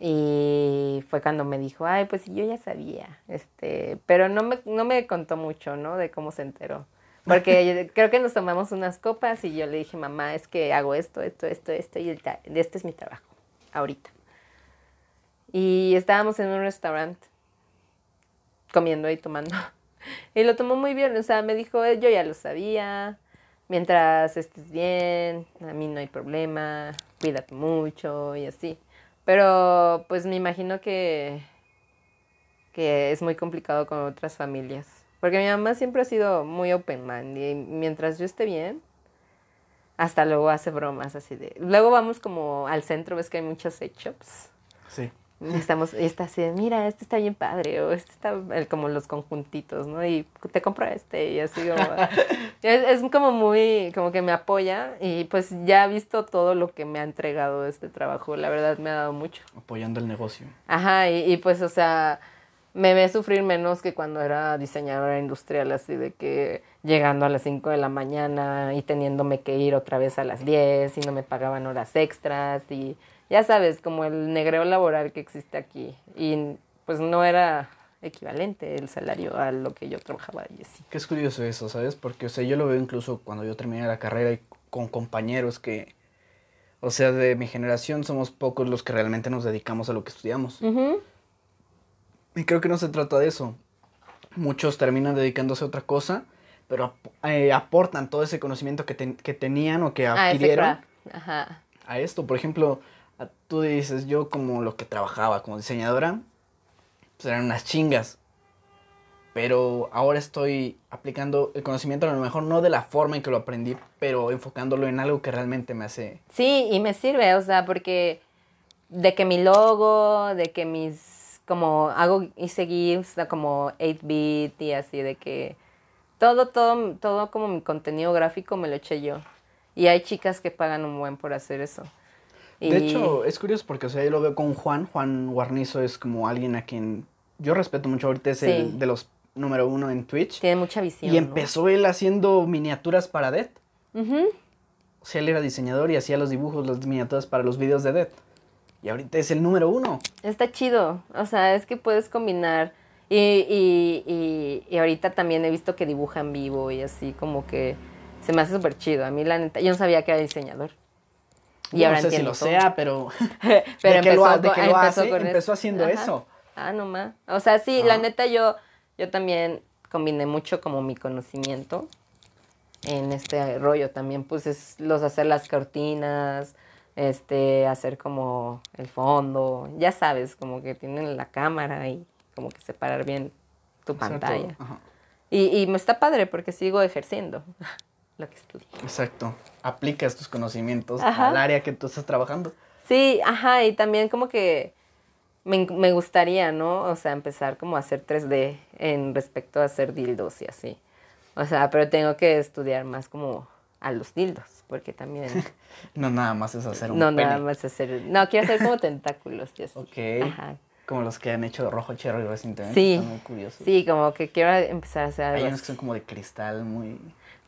y fue cuando me dijo, ay, pues yo ya sabía, este, pero no me, no me contó mucho, ¿no? De cómo se enteró. Porque creo que nos tomamos unas copas y yo le dije, mamá, es que hago esto, esto, esto, esto, y este es mi trabajo, ahorita. Y estábamos en un restaurante comiendo y tomando. Y lo tomó muy bien, o sea, me dijo, "Eh, yo ya lo sabía, mientras estés bien, a mí no hay problema, cuídate mucho y así. Pero pues me imagino que, que es muy complicado con otras familias. Porque mi mamá siempre ha sido muy open mind y mientras yo esté bien, hasta luego hace bromas así de... Luego vamos como al centro, ves que hay muchos sex shops. Sí. Y Estamos, y está así, de, mira, este está bien padre, o este está como los conjuntitos, ¿no? Y te compro este, y así como... es, es como muy, como que me apoya, y pues ya he visto todo lo que me ha entregado este trabajo, la verdad me ha dado mucho. Apoyando el negocio. Ajá, y, y pues, o sea, me ve sufrir menos que cuando era diseñadora industrial, así de que llegando a las 5 de la mañana y teniéndome que ir otra vez a las 10 y no me pagaban horas extras y ya sabes, como el negreo laboral que existe aquí. Y pues no era equivalente el salario a lo que yo trabajaba así. Que es curioso eso, ¿sabes? Porque, o sea, yo lo veo incluso cuando yo terminé la carrera y con compañeros que, o sea, de mi generación somos pocos los que realmente nos dedicamos a lo que estudiamos. Y creo que no se trata de eso. Muchos terminan dedicándose a otra cosa, pero eh, aportan todo ese conocimiento que, ten- que tenían o que Ah, adquirieron craft. Ajá. a esto. Por ejemplo, a- tú dices, yo como lo que trabajaba como diseñadora, pues eran unas chingas. Pero ahora estoy aplicando el conocimiento a lo mejor no de la forma en que lo aprendí, pero enfocándolo en algo que realmente me hace... Sí, y me sirve, o sea, porque de que mi logo, de que mis, como hago, hice GIFs, como 8-bit y así, de que todo, todo, todo como mi contenido gráfico me lo eché yo. Y hay chicas que pagan un buen por hacer eso. Y- De hecho, es curioso porque, o sea, yo lo veo con Juan. Juan Guarnizo es como alguien a quien yo respeto mucho. Ahorita es Sí. el de los número uno en Twitch. tiene mucha visión. Y ¿no? empezó él haciendo miniaturas para Dead. Ujú. O sea, él era diseñador y hacía los dibujos, las miniaturas para los videos de Dead. Y ahorita es el número uno. Está chido, o sea, es que puedes combinar. Y, y, y, y ahorita también he visto que dibuja en vivo y así como que se me hace súper chido. A mí la neta, yo no sabía que era diseñador. Y Yo ahora no sé si lo todo. sea, pero, Pero de que lo, empezó ha- de con- que lo empezó hace, haciendo Ajá. eso. Ah, no más. O sea, sí, la Ajá. neta yo, yo también combiné mucho como mi conocimiento en este rollo también, pues es los hacer las cortinas, este, hacer como el fondo, ya sabes, como que tienen la cámara y como que separar bien tu pantalla. Y, y me está padre porque sigo ejerciendo lo que estudié. Exacto. Aplicas tus conocimientos Ajá. al área que tú estás trabajando. Sí, ajá, y también como que me, me gustaría, ¿no? O sea, empezar como a hacer 3D en respecto a hacer dildos y así. O sea, pero tengo que estudiar más como a los dildos, porque también No nada más es hacer un no pene. nada más hacer, no, quiero hacer como tentáculos y así. Ok. Ajá. Como los que han hecho Rojo Cherry recientemente. Sí. Están muy curiosos. Sí, como que quiero empezar a hacer Hay algo unos que son como de cristal, muy...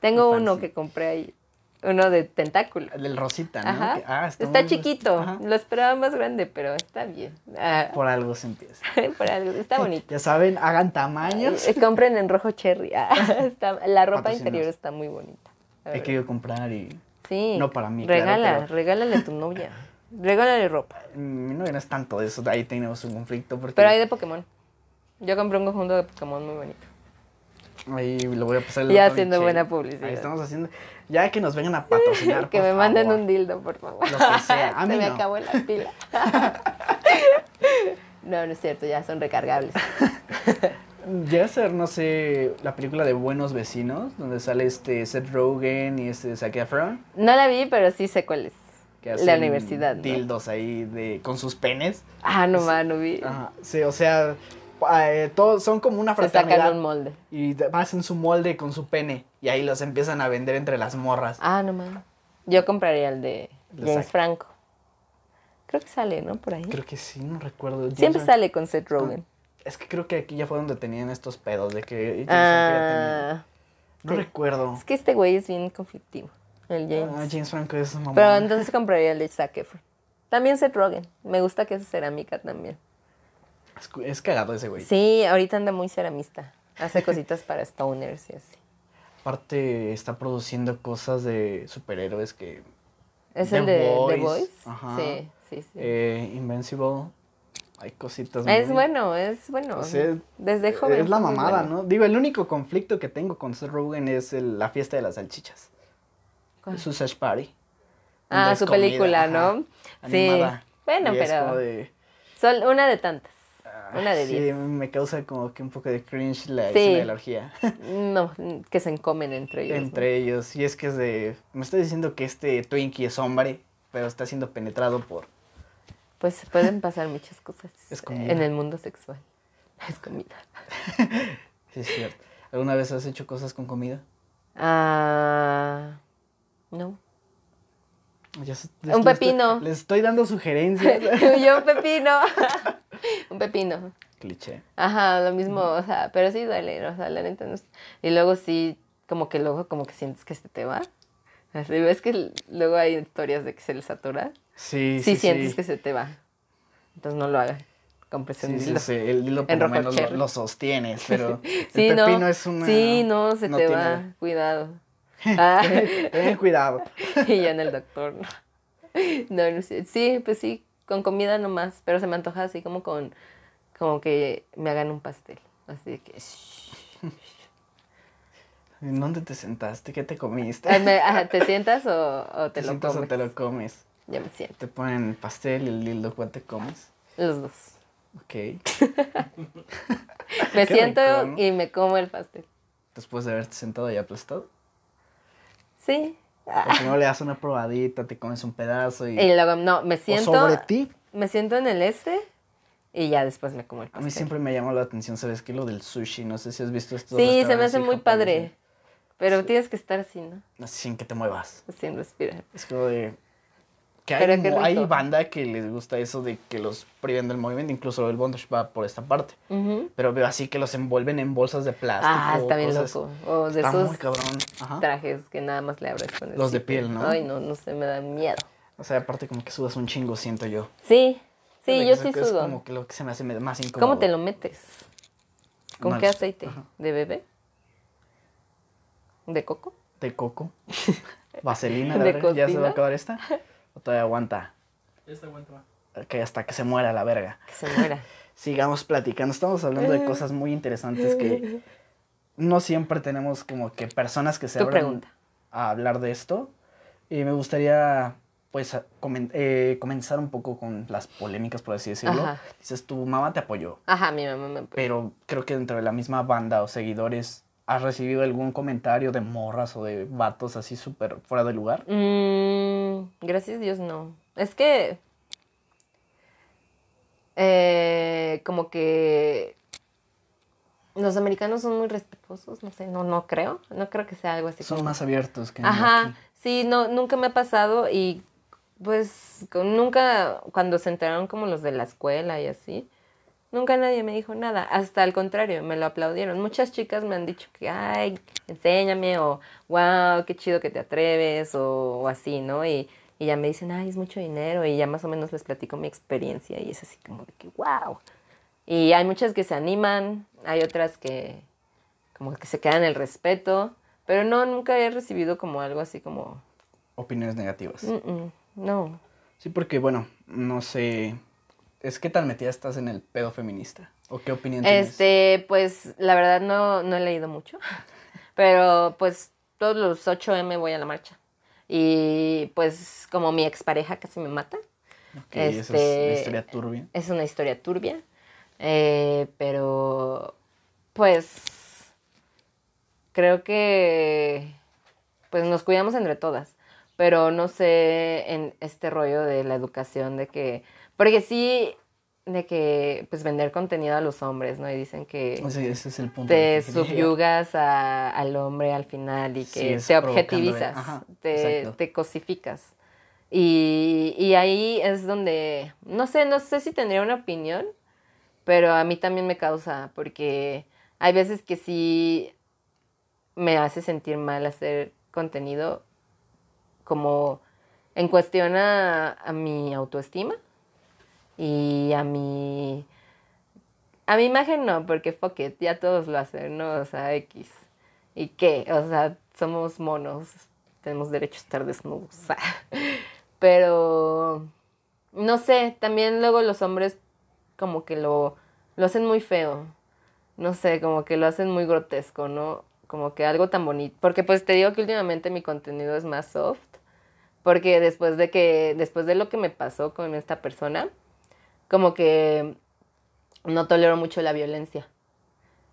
Tengo muy uno que compré ahí, uno de tentáculos. El del Rosita, ¿no? Ajá. Que- ah, está muy- chiquito, Ajá. lo esperaba más grande, pero está bien. Ah, Por algo se empieza. por algo, está bonito. Ya saben, hagan tamaños. Eh, Compren en rojo cherry. Ah, está- la ropa interior está muy bonita. He querido comprar y... Sí. no para mí, claro, Regala, pero- regálale a tu novia. Regálale ropa. Mi novia no es tanto de eso, ahí tenemos un conflicto. Porque Pero hay de Pokémon. Yo compré un conjunto de Pokémon muy bonito. Ahí lo voy a pasar. el Ya haciendo che. buena publicidad. Ahí estamos haciendo. Ya que nos vengan a patrocinar. Que por me manden un dildo, por favor. Lo que sea. A Se mí me no. acabó la pila. no, no es cierto, ya son recargables. Llega a ser, no sé, la película de Buenos Vecinos, donde sale este Seth Rogen y este Zac Efron. No la vi, pero sí sé cuál es. Que La universidad, ¿no? Dildos ahí de, con sus penes. Ah, no más, no vi. Ajá, sí, o sea, eh, todos son como una Se fraternidad. sacan un molde. Y hacen su molde con su pene. Y ahí los empiezan a vender entre las morras. Ah, no más. Yo compraría el de James. Franco. Creo que sale, ¿no? Por ahí. Creo que sí, no recuerdo. Siempre James- sale con Seth Rogen. Es que creo que aquí ya fue donde tenían estos pedos de que. Ah, No sí. recuerdo. es que este güey es bien conflictivo. El James. Ah, James Franco es mamón. Pero entonces compraría el de Zac Efron. También Seth Rogen. Me gusta que es cerámica también. Es, cagado ese güey. Sí, ahorita anda muy ceramista. Hace cositas para stoners y así. Aparte, está produciendo cosas de superhéroes que. ¿Es The el de The Boys. Voice? Ajá. Sí, sí, sí. eh, Invincible. Hay cositas. es muy- bueno, es bueno. O sea, Desde joven. Es la mamada, bueno. ¿no? Digo, el único conflicto que tengo con Seth Rogen es el- la fiesta de las salchichas. ¿Cuál? Su Search Party. Ah, su comida, película, ajá, ¿no? Sí. Bueno, Y pero de- son una de tantas. ah, Una de sí, diez. me causa como que un poco de cringe la Sí. escena de la orgía. No, que se encomen entre ellos. ¿no? Entre ellos. Y es que es de. Me está diciendo que este Twinkie es hombre, pero está siendo penetrado por. Pues pueden pasar muchas cosas Es en el mundo sexual. Es comida. Sí, es cierto. ¿Alguna vez has hecho cosas con comida? Ah, no. Ya se- Un les pepino. estoy- Les estoy dando sugerencias. Yo un pepino. un pepino. Cliché. Ajá, lo mismo, o sea, pero sí duele, o sea, la neta no es- Y luego sí, como que luego como que sientes que se te va. Así ves que luego hay historias de que se les atora. Sí, Sí, sí. sientes sí. que se te va. Entonces no lo hagan. Cómprese un Sí, sí, dildo. sí, el hilo por En lo menos lo, sostienes, pero Sí, el no. pepino es una... Sí, no, se te tiene- va. Cuidado. Ah, Ten cuidado. y ya en el doctor, ¿no? No, no sé. Sí, pues sí, con comida nomás, pero se me antoja así como con, como que me hagan un pastel. Así de que... ¿En dónde te sentaste? ¿Qué te comiste? Ah, ¿Te sientas o, o te, lo sientas comes? o te lo comes? Ya me siento. Te ponen el pastel y el dildo, ¿cuál te comes? Los dos. Ok. Me siento rico, ¿no? y me como el pastel. Después de haberte sentado y aplastado. Sí. Porque no le das una probadita, te comes un pedazo y... Y luego, no, me o siento... sobre ti. Me siento en el este y ya después me como el A pastel. mí siempre me llamó la atención, ¿sabes qué? Lo del sushi. No sé si has visto esto. Sí, se me hace muy padre. Pero tienes que estar así, ¿no? Sin que te muevas. Sin respirar. Es como de... Que hay, hay banda que les gusta eso de que los priven del movimiento. Incluso el bondage va por esta parte. Pero veo así que los envuelven en bolsas de plástico. Ah, está bien cosas- loco. O de Está esos muy cabrón. Ajá. trajes que nada más le abres con el Los de piel, ¿no? Ay, no, no sé, me da miedo. O sea, aparte como que sudas un chingo, siento yo. Sí, sí, yo sí eso Es sudo. como que lo que se me hace más incómodo. ¿Cómo te lo metes? ¿Con No qué aceite? Ajá. ¿De bebé? ¿De coco? De coco. Vaselina, ¿De de verga. ¿Ya se va a acabar esta? ¿O todavía aguanta? Esta aguanta. Que hasta que se muera la verga. Que se muera. Sigamos platicando. Estamos hablando de cosas muy interesantes que no siempre tenemos como que personas que se Tu abran pregunta. a hablar de esto. Y me gustaría pues comen- eh, comenzar un poco con las polémicas, por así decirlo. Ajá. Dices, tu mamá te apoyó, Ajá, mi mamá me... pero creo que dentro de la misma banda o seguidores, ¿has recibido algún comentario de morras o de vatos así súper fuera de lugar? Mm, gracias a Dios no. Es que... eh, como que... Los americanos son muy respetuosos, no sé, no, no creo. No creo que sea algo así Son como... más abiertos que Ajá, aquí. sí, no, nunca me ha pasado y pues nunca, cuando se enteraron como los de la escuela y así, nunca nadie me dijo nada, hasta al contrario, me lo aplaudieron. Muchas chicas me han dicho que, ay, enséñame o, wow, qué chido que te atreves o, o así, ¿no? Y, y ya me dicen, ay, es mucho dinero y ya más o menos les platico mi experiencia y es así como de que, wow. Y hay muchas que se animan, hay otras que como que se quedan el respeto, pero no, nunca he recibido como algo así como, Opiniones negativas. "Mm, mm, no. Sí, porque bueno, no sé, es qué tan metida estás en el pedo feminista o qué opinión tienes. Este, pues la verdad no, no he leído mucho, pero pues todos los 8M voy a la marcha. Y pues como mi expareja casi me mata. Ok, esa es la este, historia turbia. Es una historia turbia, eh, pero pues creo que pues nos cuidamos entre todas, pero no sé en este rollo de la educación de que, porque sí, de que pues vender contenido a los hombres, ¿no? Y dicen que Ese, ese es el punto. te subyugas a- al hombre al final y que te objetivizas, Ajá, te, te cosificas. Y, y ahí es donde, no sé, no sé si tendría una opinión, pero a mí también me causa, porque hay veces que sí me hace sentir mal hacer contenido como en cuestión a, a mi autoestima y a mi a mi imagen no, porque fuck it, ya todos lo hacen, ¿no? O sea, X. ¿Y qué? O sea, somos monos, tenemos derecho a estar desnudos. Pero, no sé, también luego los hombres como que lo, lo hacen muy feo. No sé, como que lo hacen muy grotesco, ¿no? Como que algo tan bonito. Porque pues te digo que últimamente mi contenido es más soft. Porque después de que, después de lo que me pasó con esta persona, como que no tolero mucho la violencia.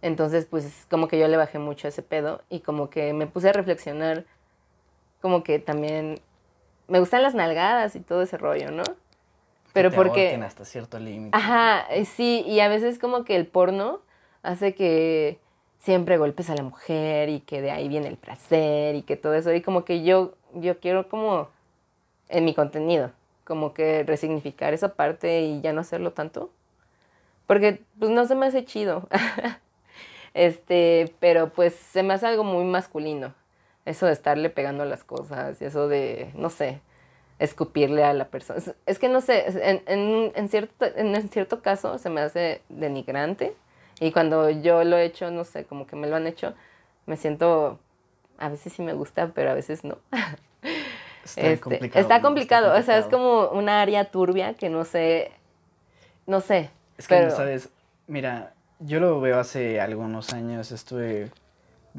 Entonces, pues como que yo le bajé mucho ese pedo y como que me puse a reflexionar, como que también me gustan las nalgadas y todo ese rollo, ¿no? Pero te porque... hasta cierto límite. Ajá, eh, sí, y a veces como que el porno hace que siempre golpes a la mujer y que de ahí viene el placer y que todo eso. Y como que yo, yo quiero como en mi contenido, como que resignificar esa parte y ya no hacerlo tanto. Porque pues no se me hace chido. este, pero pues se me hace algo muy masculino. Eso de estarle pegando las cosas y eso de, no sé, escupirle a la persona. Es, que no sé, en, en- en cierto, en cierto caso se me hace denigrante y cuando yo lo he hecho, no sé, como que me lo han hecho, me siento, a veces sí me gusta, pero a veces no. Está Este, complicado. Está ¿no? complicado, o sea, es como una área turbia que no sé, no sé. Es que, pero, ¿sabes? Mira, yo lo veo hace algunos años, estuve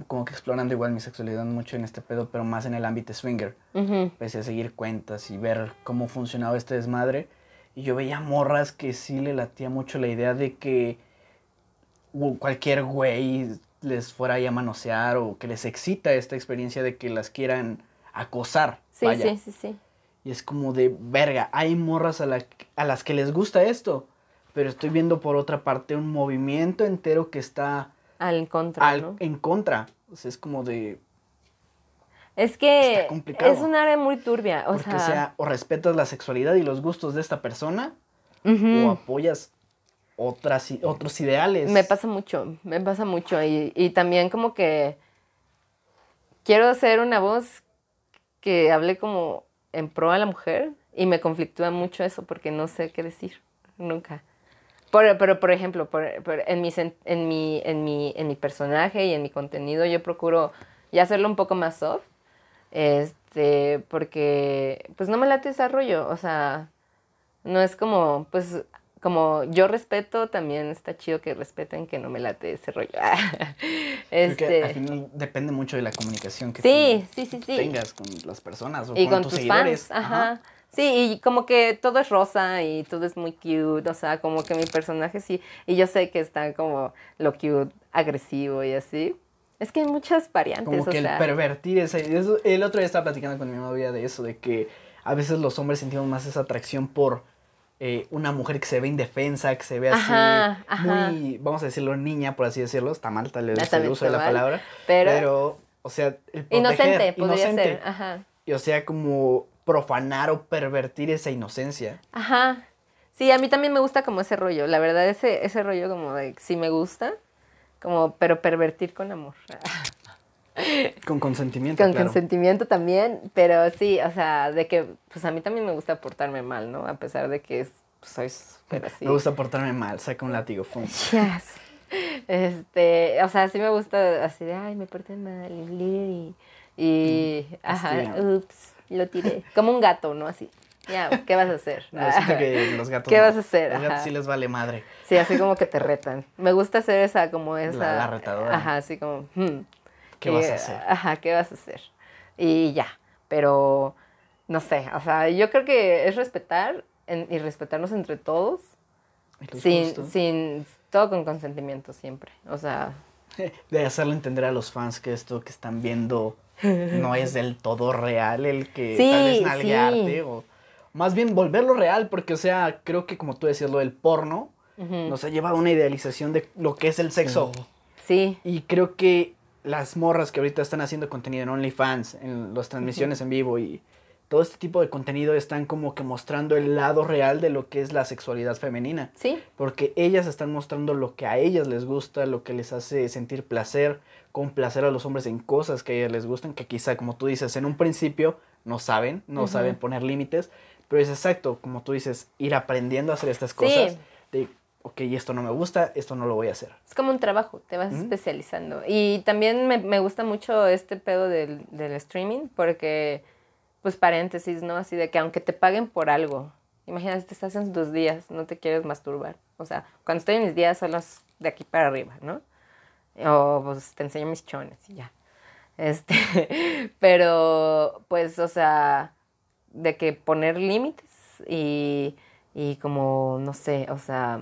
como que explorando igual mi sexualidad mucho en este pedo, pero más en el ámbito swinger. Empecé a seguir cuentas y ver cómo funcionaba este desmadre. Y yo veía morras que sí le latía mucho la idea de que cualquier güey les fuera ahí a manosear o que les excita esta experiencia de que las quieran acosar. Sí, vaya. sí, sí, sí. Y es como de, verga, hay morras a, la- a las que les gusta esto. Pero estoy viendo por otra parte un movimiento entero que está Al contra, al- ¿no? en contra. O sea, es como de, Es que es un área muy turbia, o porque sea, sea, o respetas la sexualidad y los gustos de esta persona, o apoyas otras, otros ideales. Me pasa mucho, me pasa mucho. Y, y también como que quiero ser una voz que hable como en pro a la mujer y me conflictúa mucho eso porque no sé qué decir, nunca. Pero, por ejemplo, por- en, mi, en, mi, en, mi, en mi personaje y en mi contenido yo procuro ya hacerlo un poco más soft, este, porque pues no me late ese rollo, o sea, no es como, pues, como yo respeto, también está chido que respeten que no me late ese rollo. Creo que al este, final depende mucho de la comunicación que sí, tú sí, sí, sí. tengas con las personas o Y con, con tus, tus seguidores. fans, ajá. Sí, y como que todo es rosa y todo es muy cute, o sea, como que mi personaje sí, y yo sé que está como lo cute, agresivo y así. Es que hay muchas variantes, Como o que sea. el pervertir ese... eso- el otro día estaba platicando con mi novia de eso, de que a veces los hombres sentimos más esa atracción por eh, una mujer que se ve indefensa, que se ve así Ajá, ajá. muy, vamos a decirlo, niña, por así decirlo. Está mal tal vez el uso de la palabra. pero- Pero, o sea, el proteger, Inocente, podría inocente. ser, ajá. Y o sea, como profanar o pervertir esa inocencia. Ajá. Sí, a mí también me gusta como ese rollo. La verdad, ese, ese rollo como de sí me gusta, como, pero pervertir con amor. Con consentimiento, Con claro. consentimiento también, pero sí, o sea, de que, pues a mí también me gusta portarme mal, ¿no? A pesar de que es- pues, soy súper así. Me gusta portarme mal, saca un látigo. fum. Yes. Este, o sea, sí me gusta así de, ay, me porté mal, y, y ajá, castiga. ups, lo tiré. Como un gato, ¿no? Así. Ya, ¿qué vas a hacer? No, siento que los gatos. ¿Qué no. vas a hacer? Los gatos Ajá. sí les vale madre. Sí, así como que te retan. Me gusta hacer esa, como esa. la retadora. Ajá, así como. hmm. ¿Qué Y, vas a hacer? Ajá, ¿qué vas a hacer? Y ya. Pero, no sé, o sea, yo creo que es respetar en- y respetarnos entre todos, sin, sin, todo con consentimiento siempre. O sea, De hacerle entender a los fans que esto que están viendo no es del todo real, el que Sí, tal vez sí. nalguearte o más bien volverlo real, porque o sea, creo que como tú decías lo del porno, nos ha llevado a una idealización de lo que es el sexo. sí, Y creo que las morras que ahorita están haciendo contenido en OnlyFans, en las transmisiones en vivo y todo este tipo de contenido están como que mostrando el lado real de lo que es la sexualidad femenina. sí, Porque ellas están mostrando lo que a ellas les gusta, lo que les hace sentir placer, complacer a los hombres en cosas que a ellas les gustan, que quizá, como tú dices, en un principio no saben, no saben poner límites, pero es exacto, como tú dices, ir aprendiendo a hacer estas cosas. Sí. De, ok, esto no me gusta, esto no lo voy a hacer. Es como un trabajo, te vas especializando. Y también me, me gusta mucho este pedo del, del streaming, porque, pues paréntesis, ¿no? Así de que aunque te paguen por algo, imagínate, te estás en tus días, no te quieres masturbar. O sea, cuando estoy en mis días son los de aquí para arriba, ¿no? O pues te enseño mis chones y ya. Este, pero, pues, o sea, de que poner límites y, y como, no sé, o sea,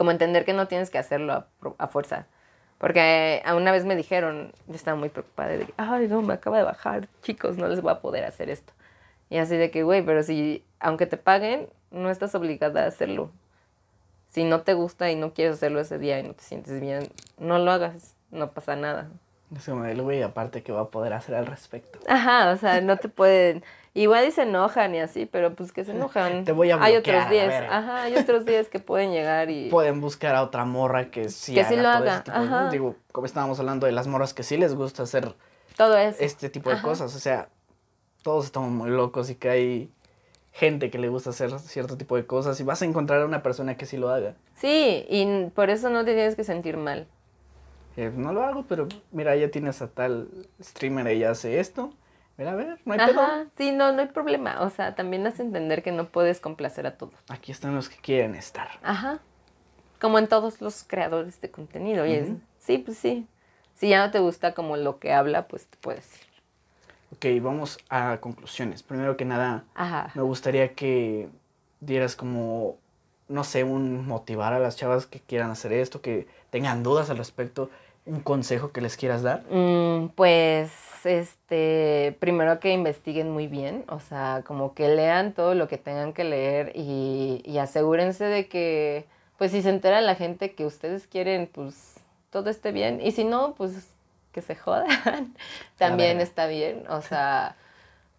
como entender que no tienes que hacerlo a, fuerza. Porque a una vez me dijeron, yo estaba muy preocupada de que, ay, no, me acaba de bajar, chicos, no les voy a poder hacer esto. Y así de que, güey, pero si, aunque te paguen, no estás obligada a hacerlo. Si no te gusta y no quieres hacerlo ese día y no te sientes bien, no lo hagas, no pasa nada. Es como el güey aparte que va a poder hacer al respecto. Ajá, o sea, no te pueden. Igual y se enojan y así, pero pues que se enojan. Te voy a Hay bloquear, a otros la días, verga. ajá, hay otros días que pueden llegar y. Pueden buscar a otra morra que sí Que sí haga lo todo ese haga, tipo de ajá. cosas. Digo, como estábamos hablando de las morras que sí les gusta hacer Todo eso. este tipo de Ajá. cosas. O sea, todos estamos muy locos y que hay gente que le gusta hacer cierto tipo de cosas y vas a encontrar a una persona que sí lo haga. Sí, y por eso no te tienes que sentir mal. Eh, no lo hago, pero mira, ya tienes a tal streamer, ella hace esto. A ver, no hay Ajá, pedo. sí, no, no hay problema. O sea, también has de entender que no puedes complacer a todos. Aquí están los que quieren estar. Ajá. Como en todos los creadores de contenido. y sí, pues sí. Si ya no te gusta como lo que habla, pues te puedes ir. Ok, vamos a conclusiones. Primero que nada, Ajá. me gustaría que dieras como, no sé, un motivar a las chavas que quieran hacer esto, que tengan dudas al respecto, un consejo que les quieras dar. Mm, pues, este, primero que investiguen muy bien, o sea, como que lean todo lo que tengan que leer y, y asegúrense de que, pues si se entera la gente que ustedes quieren, pues todo esté bien. Y si no, pues que se jodan. También está bien, o sea,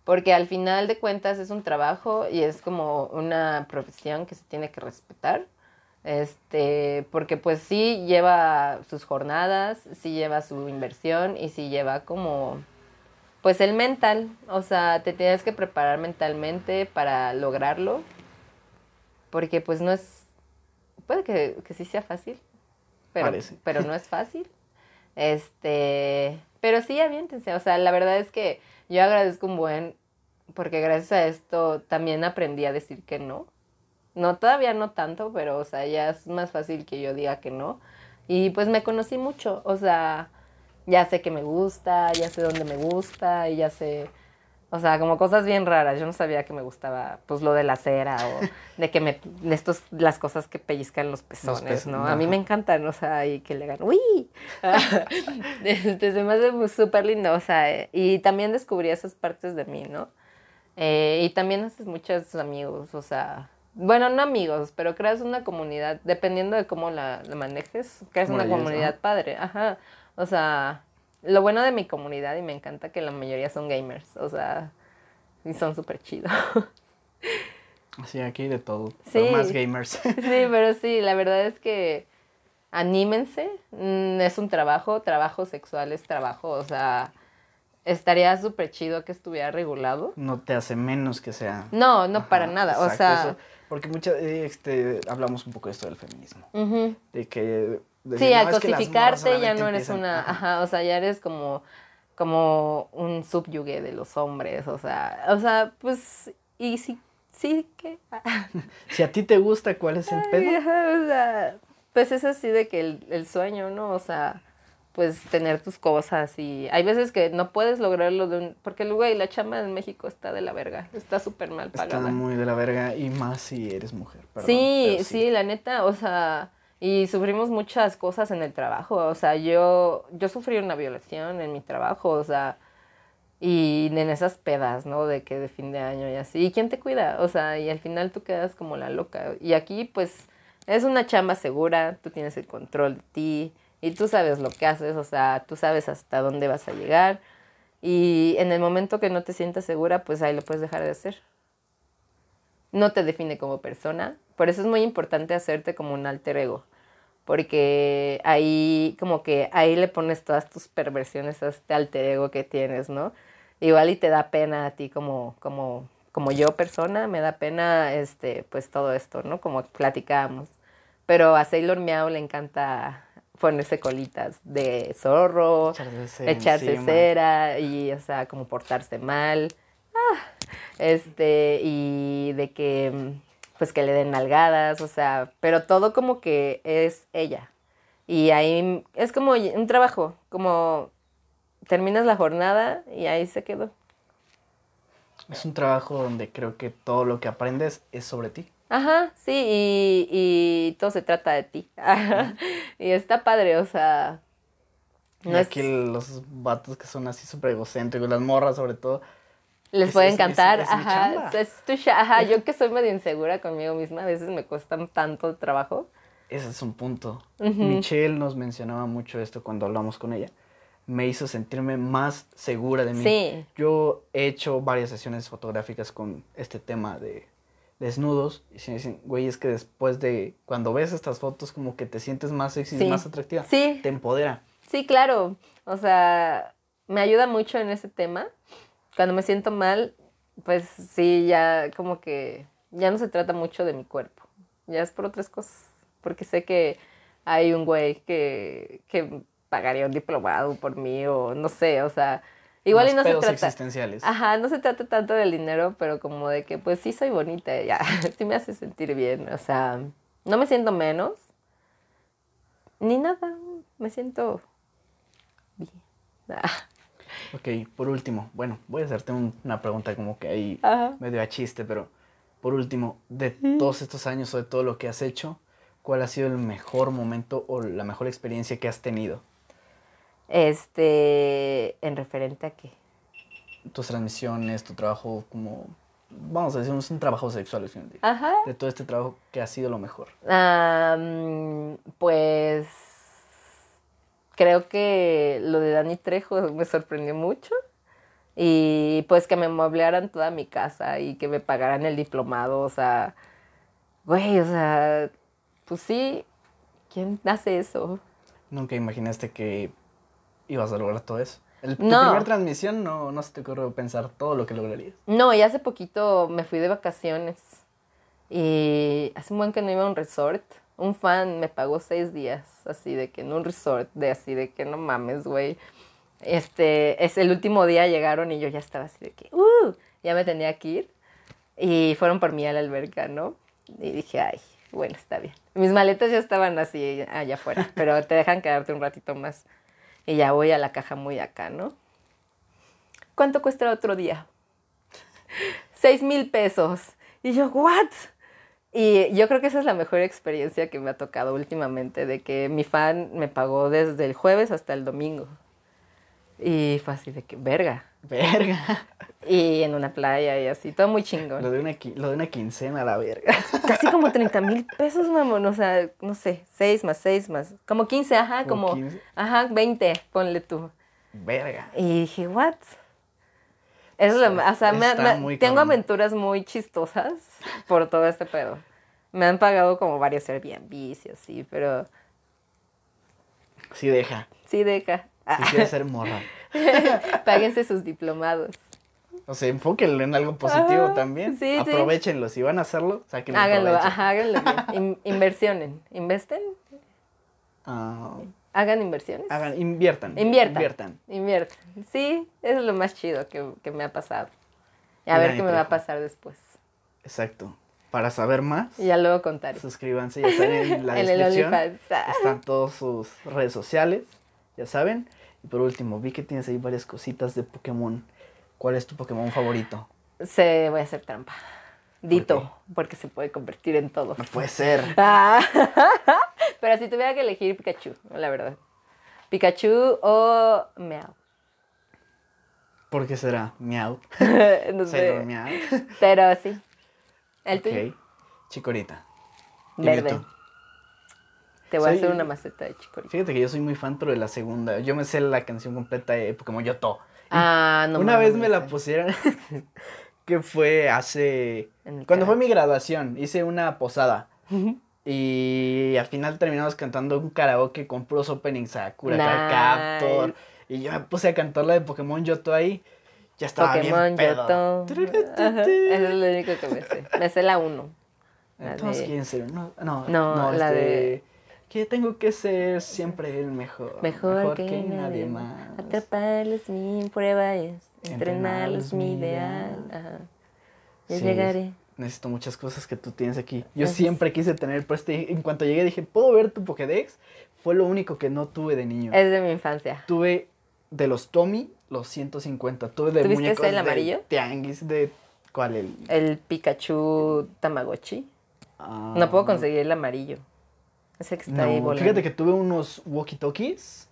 porque al final de cuentas es un trabajo y es como una profesión que se tiene que respetar. Este, porque pues sí lleva sus jornadas, sí lleva su inversión y sí lleva como, pues el mental, o sea, te tienes que preparar mentalmente para lograrlo, porque pues no es, puede que, que sí sea fácil, pero, Parece. pero no es fácil. Este, pero sí, aviéntense, o sea, la verdad es que yo agradezco un buen, porque gracias a esto también aprendí a decir que no. No, todavía no tanto, pero, o sea, ya es más fácil que yo diga que no. Y pues me conocí mucho, o sea, ya sé que me gusta, ya sé dónde me gusta, y ya sé, o sea, como cosas bien raras. Yo no sabía que me gustaba, pues, lo de la cera o de que me, de estos, las cosas que pellizcan los pezones, pez- ¿no? A mí me encantan, o sea, y que le hagan, uy, este, se me hace súper lindo, o sea, eh, y también descubrí esas partes de mí, ¿no? Eh, y también haces muchos amigos, o sea, bueno, no amigos, pero creas una comunidad, dependiendo de cómo la, la manejes, creas una comunidad padre, ajá. O sea, lo bueno de mi comunidad, y me encanta que la mayoría son gamers, o sea, y son súper chidos. Así, aquí de todo. Sí. pero más gamers. Sí, pero sí, la verdad es que anímense, mm, es un trabajo, trabajo sexual es trabajo, o sea, estaría súper chido que estuviera regulado. no te hace menos que sea. No, no para nada, o sea, eso. Porque muchas, este, hablamos un poco de esto del feminismo. De que. de Sí, que, al no, es que cosificarte ya no eres empiezan- una, ajá. ajá, o sea, ya eres como, como un subyugue de los hombres, o sea, o sea, pues y sí, sí, ¿qué? Si a ti te gusta, ¿cuál es el pedo? o sea, pues es así de que el, el sueño, ¿no? O sea, pues tener tus cosas y hay veces que no puedes lograrlo de un... Porque luego ahí la chamba en México está de la verga, está súper mal Está pagada. muy de la verga y más si eres mujer. perdón, sí, sí, la neta, o sea, y sufrimos muchas cosas en el trabajo, o sea, yo, yo sufrí una violación en mi trabajo, o sea, y en esas pedas, ¿no? De que de fin de año y así, ¿y quién te cuida? O sea, y al final tú quedas como la loca, y aquí pues es una chamba segura, tú tienes el control de ti, y tú sabes lo que haces, o sea, tú sabes hasta dónde vas a llegar, y en el momento que no te sientas segura, pues ahí lo puedes dejar de hacer no te define como persona. Por eso es muy importante hacerte como un alter ego. Porque ahí, como que ahí le pones todas tus perversiones a este alter ego que tienes, ¿no? Igual y te da pena a ti como, como, como yo persona, me da pena este, pues todo esto, ¿no? Como platicábamos. Pero a Sailor Meow le encanta ponerse colitas de zorro, Echarse cera echarse encima. cera y, o sea, como portarse mal. Ah, este, y de que, pues que le den nalgadas, o sea, pero todo como que es ella. Y ahí es como un trabajo, como terminas la jornada y ahí se quedó. Es un trabajo donde creo que todo lo que aprendes es sobre ti. Ajá, sí, y, y todo se trata de ti. y está padre, o sea, Y no es- aquí los vatos que son así súper egocéntricos, las morras sobre todo. Les Es- puede encantar, es ajá. Es tu ajá, yo que soy medio insegura conmigo misma, a veces me cuesta tanto trabajo. Ese es un punto. Michelle nos mencionaba mucho esto cuando hablamos con ella. Me hizo sentirme más segura de mí. Sí. Yo he hecho varias sesiones fotográficas con este tema de desnudos. Y se me dicen, güey, es que después de cuando ves estas fotos, como que te sientes más sexy Sí. y más atractiva. Sí. Te empodera. Sí, claro. O sea, me ayuda mucho en ese tema. Cuando me siento mal, pues sí, ya como que ya no se trata mucho de mi cuerpo. Ya es por otras cosas. Porque sé que hay un güey que, que pagaría un diplomado por mí o no sé, o sea, igual y no se trata. existenciales. Ajá, no se trata tanto del dinero, pero como de que pues sí soy bonita, ya, sí me hace sentir bien, o sea, no me siento menos, ni nada, me siento bien. Ah, Ok, por último, bueno, voy a hacerte un- una pregunta como que ahí Ajá. medio a chiste, pero por último, de todos estos años o de todo lo que has hecho, ¿cuál ha sido el mejor momento o la mejor experiencia que has tenido? Este, en referente a qué. Tus transmisiones, tu trabajo como, vamos a decir, un trabajo sexual al final del día. Ajá. De todo este trabajo que ha sido lo mejor. Pues creo que lo de Dani Trejo me sorprendió mucho. Y pues que me mueblearan toda mi casa y que me pagaran el diplomado, o sea, güey, o sea, pues sí, ¿quién hace eso? Nunca imaginaste que ibas a lograr todo eso. El, tu No. primera transmisión no, no se te ocurrió pensar todo lo que lograrías. No, y hace poquito me fui de vacaciones y hace un buen que no iba a un resort. Un fan me pagó seis días, así de que en un resort, de así de que no mames, güey. Este, es el último día llegaron y yo ya estaba así de que, uh, ya me tenía que ir. Y fueron por mí a la alberca, ¿no? Y dije, ay, bueno, está bien. Mis maletas ya estaban así allá afuera, pero te dejan quedarte un ratito más. Y ya voy a la caja muy acá, ¿no? ¿Cuánto cuesta el otro día? seis mil pesos. Y yo, ¿what? Y yo creo que esa es la mejor experiencia que me ha tocado últimamente, de que mi fan me pagó desde el jueves hasta el domingo. Y fue así de que, verga. Verga. Y en una playa y así, todo muy Lo chingón. de una, lo de una quincena, la verga. Casi como 30 mil pesos, mamón. O sea, no sé, 6 más 6 más. Como 15, ajá, Como como. 15. Ajá, 20, ponle tú. Verga. Y dije, ¿what? Eso es lo ma- o sea, me- Está me- tengo aventuras muy chistosas por todo este pedo. Me han pagado como varios Airbnbs y así, pero Sí deja. sí deja. Ah, Si quieres ser morra. Páguense sus diplomados. O sea, enfóquenlo en algo positivo Ajá, también. sí, sí. Aprovechenlo. Si van a hacerlo, sáquenlo Háganlo, ajá, háganlo bien. In- inversionen. ¿Investen? Ah, ¿Hagan inversiones? hagan, inviertan. Inviertan. Inviertan. Inviertan. Sí, eso es lo más chido que, que me ha pasado. Y a ver qué me va a pasar después. Exacto. Para saber más, Y ya luego contaré. suscríbanse, ya saben, en la En el descripción. OnlyFans. Están todas sus redes sociales, ya saben. Y por último, vi que tienes ahí varias cositas de Pokémon. ¿Cuál es tu Pokémon favorito? Se voy a hacer trampa. Dito, porque se puede convertir en todos. No puede ser. Ah. Pero si tuviera que elegir Pikachu, la verdad. Pikachu o Meow. ¿Por qué será? Miau. no sé. Miau. Pero sí. El tuyo. Ok. Chikorita. Dime Verde. Te voy a hacer una maceta de chicorita. Fíjate que yo soy muy fan, pero de la segunda. Yo me sé la canción completa de Pokémon Yoto. Ah, no Una vez me la pusieron, que fue hace... Cuando fue mi graduación, hice una posada. Y al final terminamos cantando un karaoke con puros openings Sakura, Nice. Captor. Y yo me puse a cantar la de Pokémon Yoto ahí. Ya estaba Pokémon bien pedo. Yoto. Eso es lo único que me sé. Me sé la 1. La Todos de- quieren ser... No, no, No, la este, de- Que tengo que ser siempre el mejor. Mejor, que, nadie más. Atraparlos mi prueba es. Entrenarlos mi ideal. Ajá. Sí, llegaré. Necesito muchas cosas que tú tienes aquí. Yo Gracias. siempre quise tener, este, en cuanto llegué dije, ¿puedo ver tu Pokédex? Fue lo único que no tuve de niño. Es de mi infancia. Tuve de los Tommy los 150. Tuve de ¿Tuviste muñecos el de amarillo? Tianguis de ¿cuál el? El Pikachu Tamagotchi. Ah, No puedo conseguir el amarillo. Ese que está ahí No, volando. fíjate que tuve unos walkie-talkies.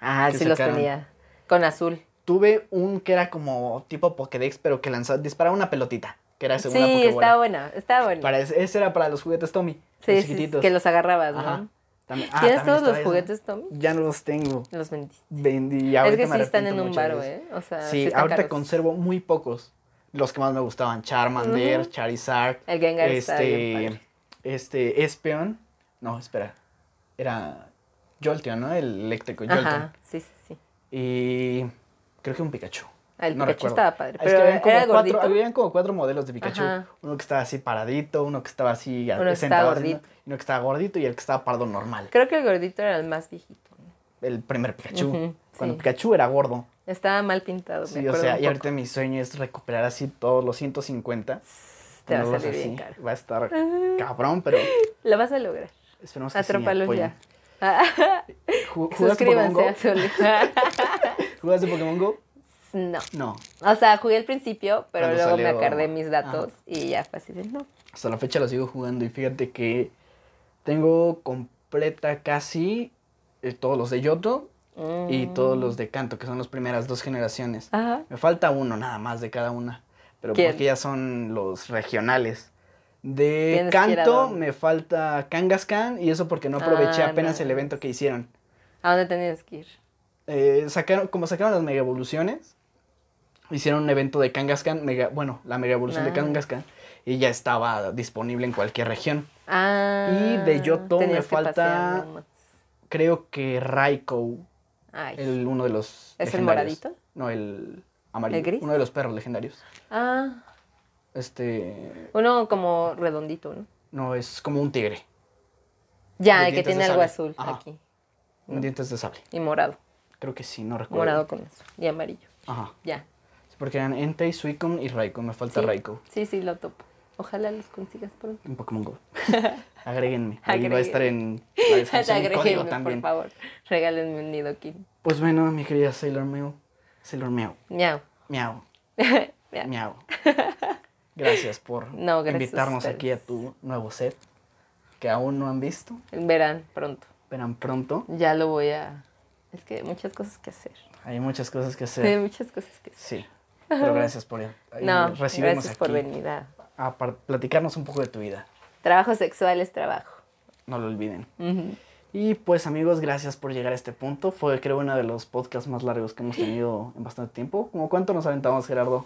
Ah, sí los tenía. Con azul. Tuve un que era como tipo Pokédex, pero que lanzaba, disparaba una pelotita, que era según Sí, estaba buena. Estaba buena. Para ese, ese era para los juguetes Tommy, Sí, los sí, sí, chiquititos. que los agarrabas, ¿no? También- ah, ¿Tienes todos los juguetes, Tommy? Ya no los tengo. Los vendiste. Vendí, y Es ahorita que sí están en un baro. ¿eh? O sea, Sí, están ahorita caros. conservo muy pocos. Los que más me gustaban, Charmander, Ujú. Charizard, El Gengar está este, este, Espeon. No, espera. Era Jolteon, ¿no? El eléctrico Jolteon. Ajá, sí, sí, sí. Y creo que un Pikachu. El no Pikachu recuerdo. estaba padre, Es que pero habían como, era cuatro, gordito. habían como cuatro modelos de Pikachu. Ajá. Uno que estaba así paradito, uno que estaba así Uno que sentado estaba gordito. uno que estaba gordito y el que estaba parado normal. Creo que el gordito era el más viejito. ¿no? El primer Pikachu. Cuando sí. Pikachu era gordo. Estaba mal pintado, Sí, me o sea, y ahorita mi sueño es recuperar así todos los 150. Te va a salir así. bien caro. Va a estar cabrón, pero Lo vas a lograr. Esperemos que sí Atrápalos ya. Ju- ¿Jugaste Pokémon Go? Suscríbanse a su... ¿Jugaste Pokémon Go? No. No. O sea, jugué al principio, pero Cuando luego me acordé mis datos y ya fue así de no. Hasta la fecha lo sigo jugando y fíjate que tengo completa casi eh, todos los de Yoto y todos los de Kanto, que son las primeras dos generaciones. Ajá. Me falta uno nada más de cada una, pero ¿Quién? porque ya son los regionales. De dónde. me falta Kangaskhan y eso porque no aproveché Ah, apenas no. el evento que hicieron. ¿A dónde tenías que ir? Eh, sacaron, como sacaron las mega evoluciones, hicieron un evento de Kangaskhan, mega, bueno, la mega evolución de Ah. Kangaskhan, y ya estaba disponible en cualquier región. Ah. Y de Yoto me falta-. Creo que Raikou, Ay. el, uno de los. ¿Es el moradito? No, el amarillo. ¿El gris? Uno de los perros legendarios. Ah. Este. Uno como redondito, ¿no? No, es como un tigre. Ya, De el que tiene algo azul Ajá. aquí. Un dientes de sable. Y morado. Creo que sí, no recuerdo. Morado con eso. Y amarillo. Ajá. Ya. Sí, porque eran Entei, Suicune y Raikou. Me falta sí. Raikou. Sí, sí, lo topo. Ojalá los consigas pronto. En Pokémon Go. Agréguenme. Ahí va a estar en la descripción código agréguenme, por también. favor. Regálenme un Nidoking. Pues bueno, mi querida Sailor Mew. Sailor Mew. Miau. Miau. Miau. Gracias por No, gracias a invitarnos aquí a tu nuevo set. Que aún no han visto. Verán pronto. Verán pronto. Ya lo voy a... Es que hay muchas cosas que hacer. Hay muchas cosas que Hay hacer. muchas cosas que hacer. Sí. Pero gracias por No, recibirnos gracias por aquí venir. a- a platicarnos un poco de tu vida. Trabajo sexual es trabajo. No lo olviden. Y pues amigos, gracias por llegar a este punto. Fue creo uno de los podcasts más largos que hemos tenido en bastante tiempo. ¿Cómo cuánto nos aventamos, Gerardo?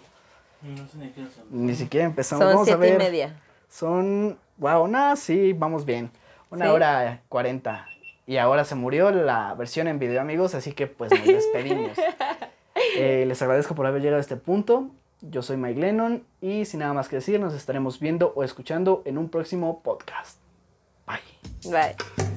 No sé ni qué son. Ni siquiera empezamos. Son Vamos a siete y ver. media. Son, wow, no, sí, vamos bien. Una ¿Sí? hora cuarenta. Y ahora se murió la versión en video, amigos, así que pues nos despedimos. Eh, les agradezco por haber llegado a este punto. Yo soy Mike Lennon y sin nada más que decir, nos estaremos viendo o escuchando en un próximo podcast. Bye. Bye.